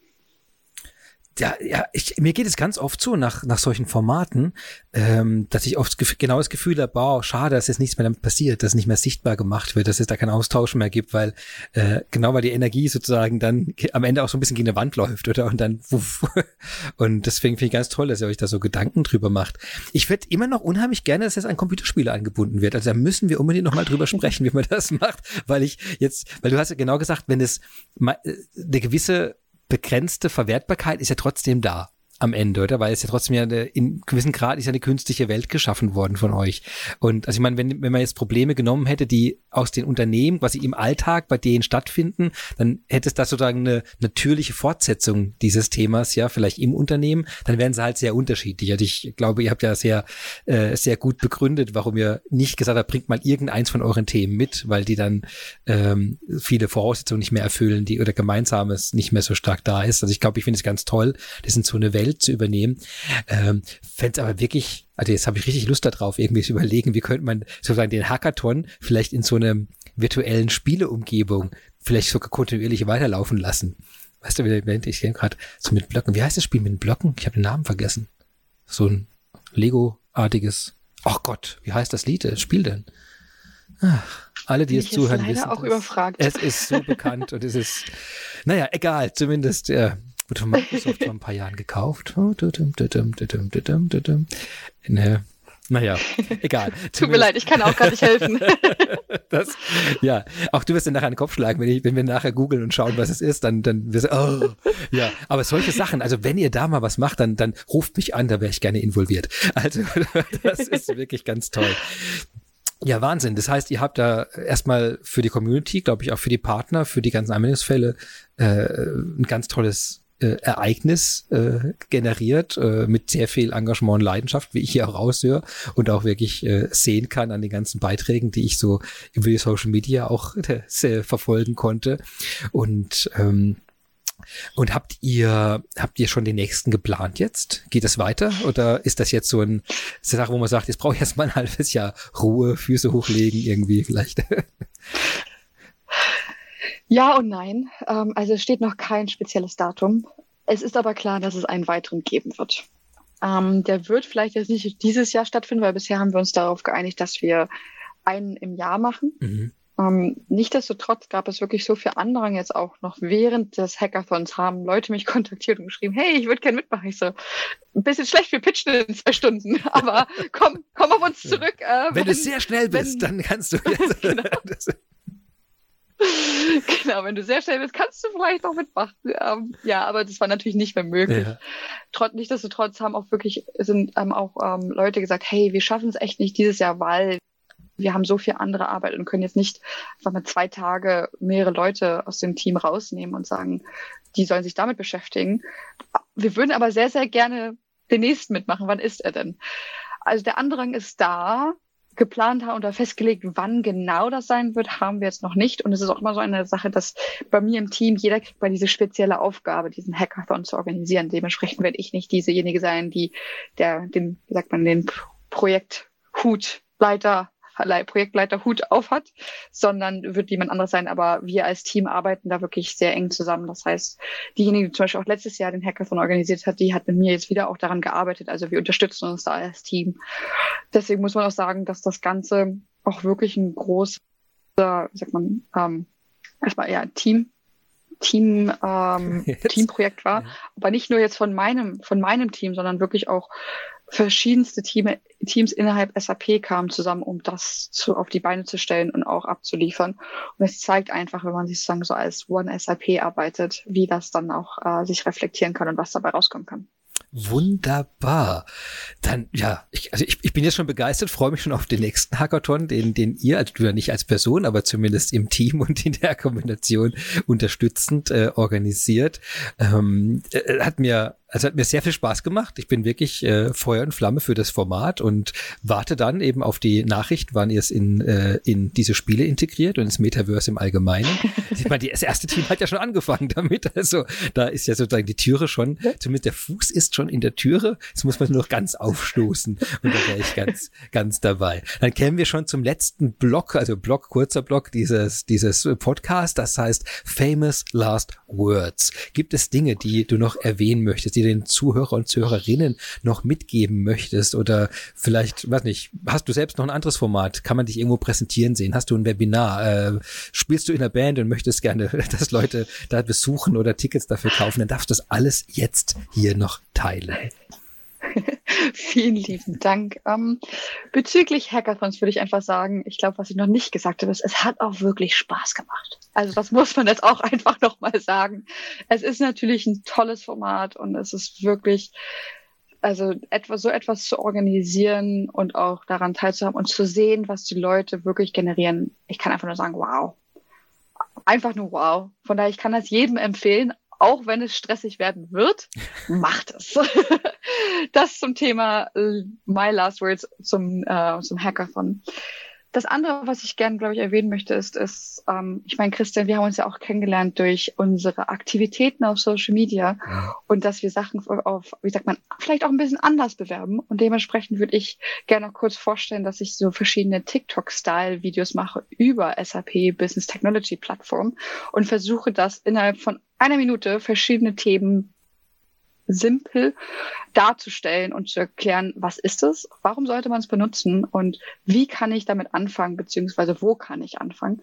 Ja, ja, ich, mir geht es ganz oft so nach, nach solchen Formaten, ähm, dass ich oft genau das Gefühl habe, boah, schade, dass jetzt nichts mehr damit passiert, dass es nicht mehr sichtbar gemacht wird, dass es da keinen Austausch mehr gibt, weil äh, genau weil die Energie sozusagen dann am Ende auch so ein bisschen gegen eine Wand läuft, oder? Und dann wuff. *laughs* Und deswegen finde ich ganz toll, dass ihr euch da so Gedanken drüber macht. Ich würde immer noch unheimlich gerne, dass es an Computerspiele angebunden wird. Also da müssen wir unbedingt nochmal drüber sprechen, *laughs* wie man das macht, weil ich jetzt, weil du hast ja genau gesagt, wenn es äh, eine gewisse begrenzte Verwertbarkeit ist ja trotzdem da am Ende, oder? Weil es ja trotzdem ja in gewissen Grad ist ja eine künstliche Welt geschaffen worden von euch. Und also ich meine, wenn, wenn man jetzt Probleme genommen hätte, die aus den Unternehmen quasi im Alltag bei denen stattfinden, dann hätte es da sozusagen eine natürliche Fortsetzung dieses Themas, ja, vielleicht im Unternehmen, dann wären sie halt sehr unterschiedlich. Also ich glaube, ihr habt ja sehr, äh, sehr gut begründet, warum ihr nicht gesagt habt, bringt mal irgendeins von euren Themen mit, weil die dann ähm, viele Voraussetzungen nicht mehr erfüllen, die oder Gemeinsames nicht mehr so stark da ist. Also ich glaube, ich finde es ganz toll. Das sind so eine Welt, Welt zu übernehmen. Ähm, Fände es aber wirklich, also jetzt habe ich richtig Lust darauf, irgendwie zu überlegen, wie könnte man sozusagen den Hackathon vielleicht in so einer virtuellen Spieleumgebung vielleicht sogar kontinuierlich weiterlaufen lassen. Weißt du, ich sehe gerade so mit Blöcken. Wie heißt das Spiel mit Blöcken? Ich habe den Namen vergessen. So ein Lego-artiges. Ach Gott, wie heißt das Lied, das Spiel denn? Ach, alle, die jetzt zuhören, wissen. Auch überfragt. Es ist so bekannt und es ist, naja, egal, zumindest, ja, Wurde von Microsoft vor ein paar Jahren gekauft. Ne, naja, egal. *laughs* Tut mir leid, ich kann auch gar nicht helfen. *laughs* das, ja, auch du wirst dir nachher einen Kopf schlagen, wenn, ich, wenn wir nachher googeln und schauen, was es ist, dann, dann wirst du, oh, ja. Aber solche Sachen, also wenn ihr da mal was macht, dann, dann ruft mich an, da wäre ich gerne involviert. Also, *laughs* das ist wirklich ganz toll. Ja, Wahnsinn. Das heißt, ihr habt da erstmal für die Community, glaube ich, auch für die Partner, für die ganzen Anwendungsfälle äh, ein ganz tolles äh, Ereignis äh, generiert äh, mit sehr viel Engagement und Leidenschaft, wie ich hier auch raushöre und auch wirklich äh, sehen kann an den ganzen Beiträgen, die ich so über Social Media auch *laughs* äh, verfolgen konnte. Und ähm, und habt ihr, habt ihr schon den nächsten geplant jetzt? Geht das weiter? Oder ist das jetzt so ein, so eine Sache, wo man sagt, jetzt brauche ich erst mal ein halbes Jahr Ruhe, Füße hochlegen, irgendwie vielleicht? *laughs* Ja und nein. Ähm, also es steht noch kein spezielles Datum. Es ist aber klar, dass es einen weiteren geben wird. Ähm, der wird vielleicht jetzt nicht dieses Jahr stattfinden, weil bisher haben wir uns darauf geeinigt, dass wir einen im Jahr machen. Mhm. Ähm, Nichtsdestotrotz gab es wirklich so viel Andrang jetzt auch noch während des Hackathons haben Leute mich *laughs* kontaktiert und geschrieben, hey, ich würde gerne mitmachen. Ich so, ein bisschen schlecht, wir pitchen in zwei Stunden, *laughs* aber komm, komm auf uns zurück. Äh, wenn, wenn, du sehr schnell bist, wenn, dann kannst du *laughs* jetzt. genau. *laughs* genau, wenn du sehr schnell bist, kannst du vielleicht auch mitmachen. Ähm, ja, aber das war natürlich nicht mehr möglich. Ja. Trotz, nichtsdestotrotz haben auch wirklich, sind ähm, auch ähm, Leute gesagt, hey, wir schaffen es echt nicht dieses Jahr, weil wir haben so viel andere Arbeit und können jetzt nicht einfach mal zwei Tage mehrere Leute aus dem Team rausnehmen und sagen, die sollen sich damit beschäftigen. Wir würden aber sehr, sehr gerne den nächsten mitmachen. Wann ist er denn? Also der Andrang ist da geplant haben oder festgelegt, wann genau das sein wird, haben wir jetzt noch nicht. Und es ist auch immer so eine Sache, dass bei mir im Team jeder kriegt bei diese spezielle Aufgabe, diesen Hackathon zu organisieren. Dementsprechend werde ich nicht diesejenige sein, die der, den, wie sagt man, den Projekthutleiter Projektleiter Hut auf hat, sondern wird jemand anderes sein. Aber wir als Team arbeiten da wirklich sehr eng zusammen. Das heißt, diejenige, die zum Beispiel auch letztes Jahr den Hackathon organisiert hat, die hat mit mir jetzt wieder auch daran gearbeitet. Also wir unterstützen uns da als Team. Deswegen muss man auch sagen, dass das Ganze auch wirklich ein großer, wie sagt man, ähm, erstmal ja Team Team, ähm, *laughs* Teamprojekt war. Ja. Aber nicht nur jetzt von meinem, von meinem Team, sondern wirklich auch verschiedenste Team, Teams innerhalb SAP kamen zusammen, um das zu, auf die Beine zu stellen und auch abzuliefern. Und es zeigt einfach, wenn man sich sozusagen so als One SAP arbeitet, wie das dann auch äh, sich reflektieren kann und was dabei rauskommen kann. Wunderbar. Dann, ja, ich, also ich, ich bin jetzt schon begeistert, freue mich schon auf den nächsten Hackathon, den, den ihr, also nicht als Person, aber zumindest im Team und in der Kombination unterstützend äh, organisiert. Ähm, äh, hat mir also hat mir sehr viel Spaß gemacht. Ich bin wirklich äh, Feuer und Flamme für das Format und warte dann eben auf die Nachricht, wann ihr es in, äh, in diese Spiele integriert und ins Metaverse im Allgemeinen. *laughs* ich meine, das erste Team hat ja schon angefangen damit. Also da ist ja sozusagen die Türe schon, zumindest der Fuß ist schon in der Türe. Jetzt muss man nur noch ganz aufstoßen und da wäre ich ganz, ganz dabei. Dann kämen wir schon zum letzten Block, also Block, kurzer Block dieses, dieses Podcast. Das heißt Famous Last Words. Gibt es Dinge, die du noch erwähnen möchtest, die dir den Zuhörer und Zuhörerinnen noch mitgeben möchtest oder vielleicht, weiß nicht, hast du selbst noch ein anderes Format? Kann man dich irgendwo präsentieren sehen? Hast du ein Webinar? Äh, spielst du in der Band und möchtest gerne, *laughs* dass Leute da besuchen oder Tickets dafür kaufen? Dann darfst du das alles jetzt hier noch teilen. *laughs* Vielen lieben Dank. Ähm, bezüglich Hackathons würde ich einfach sagen, ich glaube, was ich noch nicht gesagt habe, ist, es hat auch wirklich Spaß gemacht. Also das muss man jetzt auch *laughs* einfach nochmal sagen. Es ist natürlich ein tolles Format und es ist wirklich, also etwas, so etwas zu organisieren und auch daran teilzuhaben und zu sehen, was die Leute wirklich generieren. Ich kann einfach nur sagen, wow. Einfach nur wow. Von daher, ich kann das jedem empfehlen, auch wenn es stressig werden wird, *laughs* macht es. *laughs* das zum Thema äh, My Last Words zum, äh, zum Hackathon. Das andere, was ich gerne, glaube ich, erwähnen möchte, ist, ist ähm, ich meine, Christian, wir haben uns ja auch kennengelernt durch unsere Aktivitäten auf Social Media ja. und dass wir Sachen auf, wie sagt man, vielleicht auch ein bisschen anders bewerben. Und dementsprechend würde ich gerne noch kurz vorstellen, dass ich so verschiedene TikTok-Style-Videos mache über SAP Business Technology Plattform und versuche das innerhalb von einer Minute verschiedene Themen simpel darzustellen und zu erklären, was ist es, warum sollte man es benutzen und wie kann ich damit anfangen, beziehungsweise wo kann ich anfangen.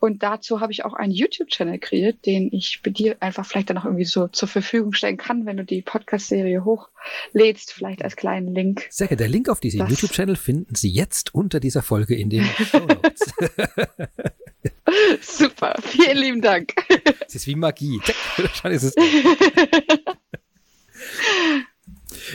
Und dazu habe ich auch einen YouTube-Channel kreiert, den ich dir einfach vielleicht dann noch irgendwie so zur Verfügung stellen kann, wenn du die Podcast-Serie hochlädst, vielleicht als kleinen Link. Sehr gerne. Der Link auf diesen YouTube-Channel finden Sie jetzt unter dieser Folge in den Show Notes. *laughs* Super. Vielen lieben Dank. Es ist wie Magie. *laughs* Schon ist es. *laughs*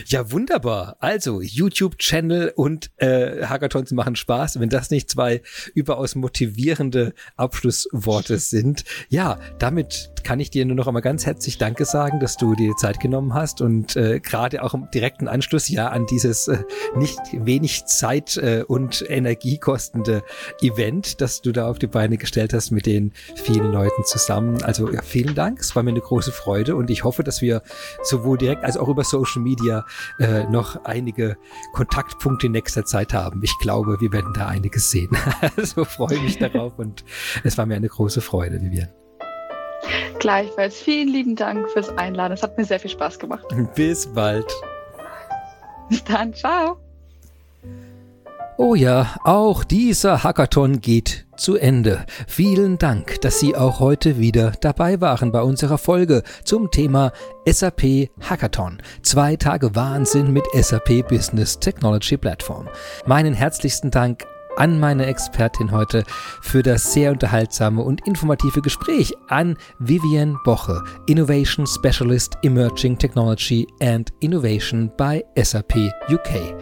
Ja, wunderbar. Also, YouTube-Channel und äh, Hackathons machen Spaß. Wenn das nicht zwei überaus motivierende Abschlussworte *laughs* sind. Ja, damit kann ich dir nur noch einmal ganz herzlich Danke sagen, dass du dir Zeit genommen hast und äh, gerade auch im direkten Anschluss ja an dieses äh, nicht wenig Zeit äh, und Energie kostende Event, das du da auf die Beine gestellt hast mit den vielen Leuten zusammen. Also ja, vielen Dank. Es war mir eine große Freude und ich hoffe, dass wir sowohl direkt als auch über Social Media äh, noch einige Kontaktpunkte in nächster Zeit haben. Ich glaube, wir werden da einiges sehen. *laughs* also freue mich darauf und es war mir eine große Freude, Vivian. Gleichfalls vielen lieben Dank fürs Einladen. Es hat mir sehr viel Spaß gemacht. Bis bald. Bis dann. Ciao. Oh ja, auch dieser Hackathon geht zu Ende. Vielen Dank, dass Sie auch heute wieder dabei waren bei unserer Folge zum Thema SAP Hackathon. Zwei Tage Wahnsinn mit SAP Business Technology Platform. Meinen herzlichsten Dank an meine Expertin heute für das sehr unterhaltsame und informative Gespräch an Vivian Boche, Innovation Specialist Emerging Technology and Innovation bei SAP UK.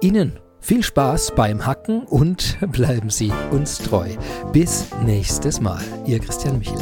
Ihnen viel Spaß beim Hacken und bleiben Sie uns treu. Bis nächstes Mal. Ihr Christian Michel.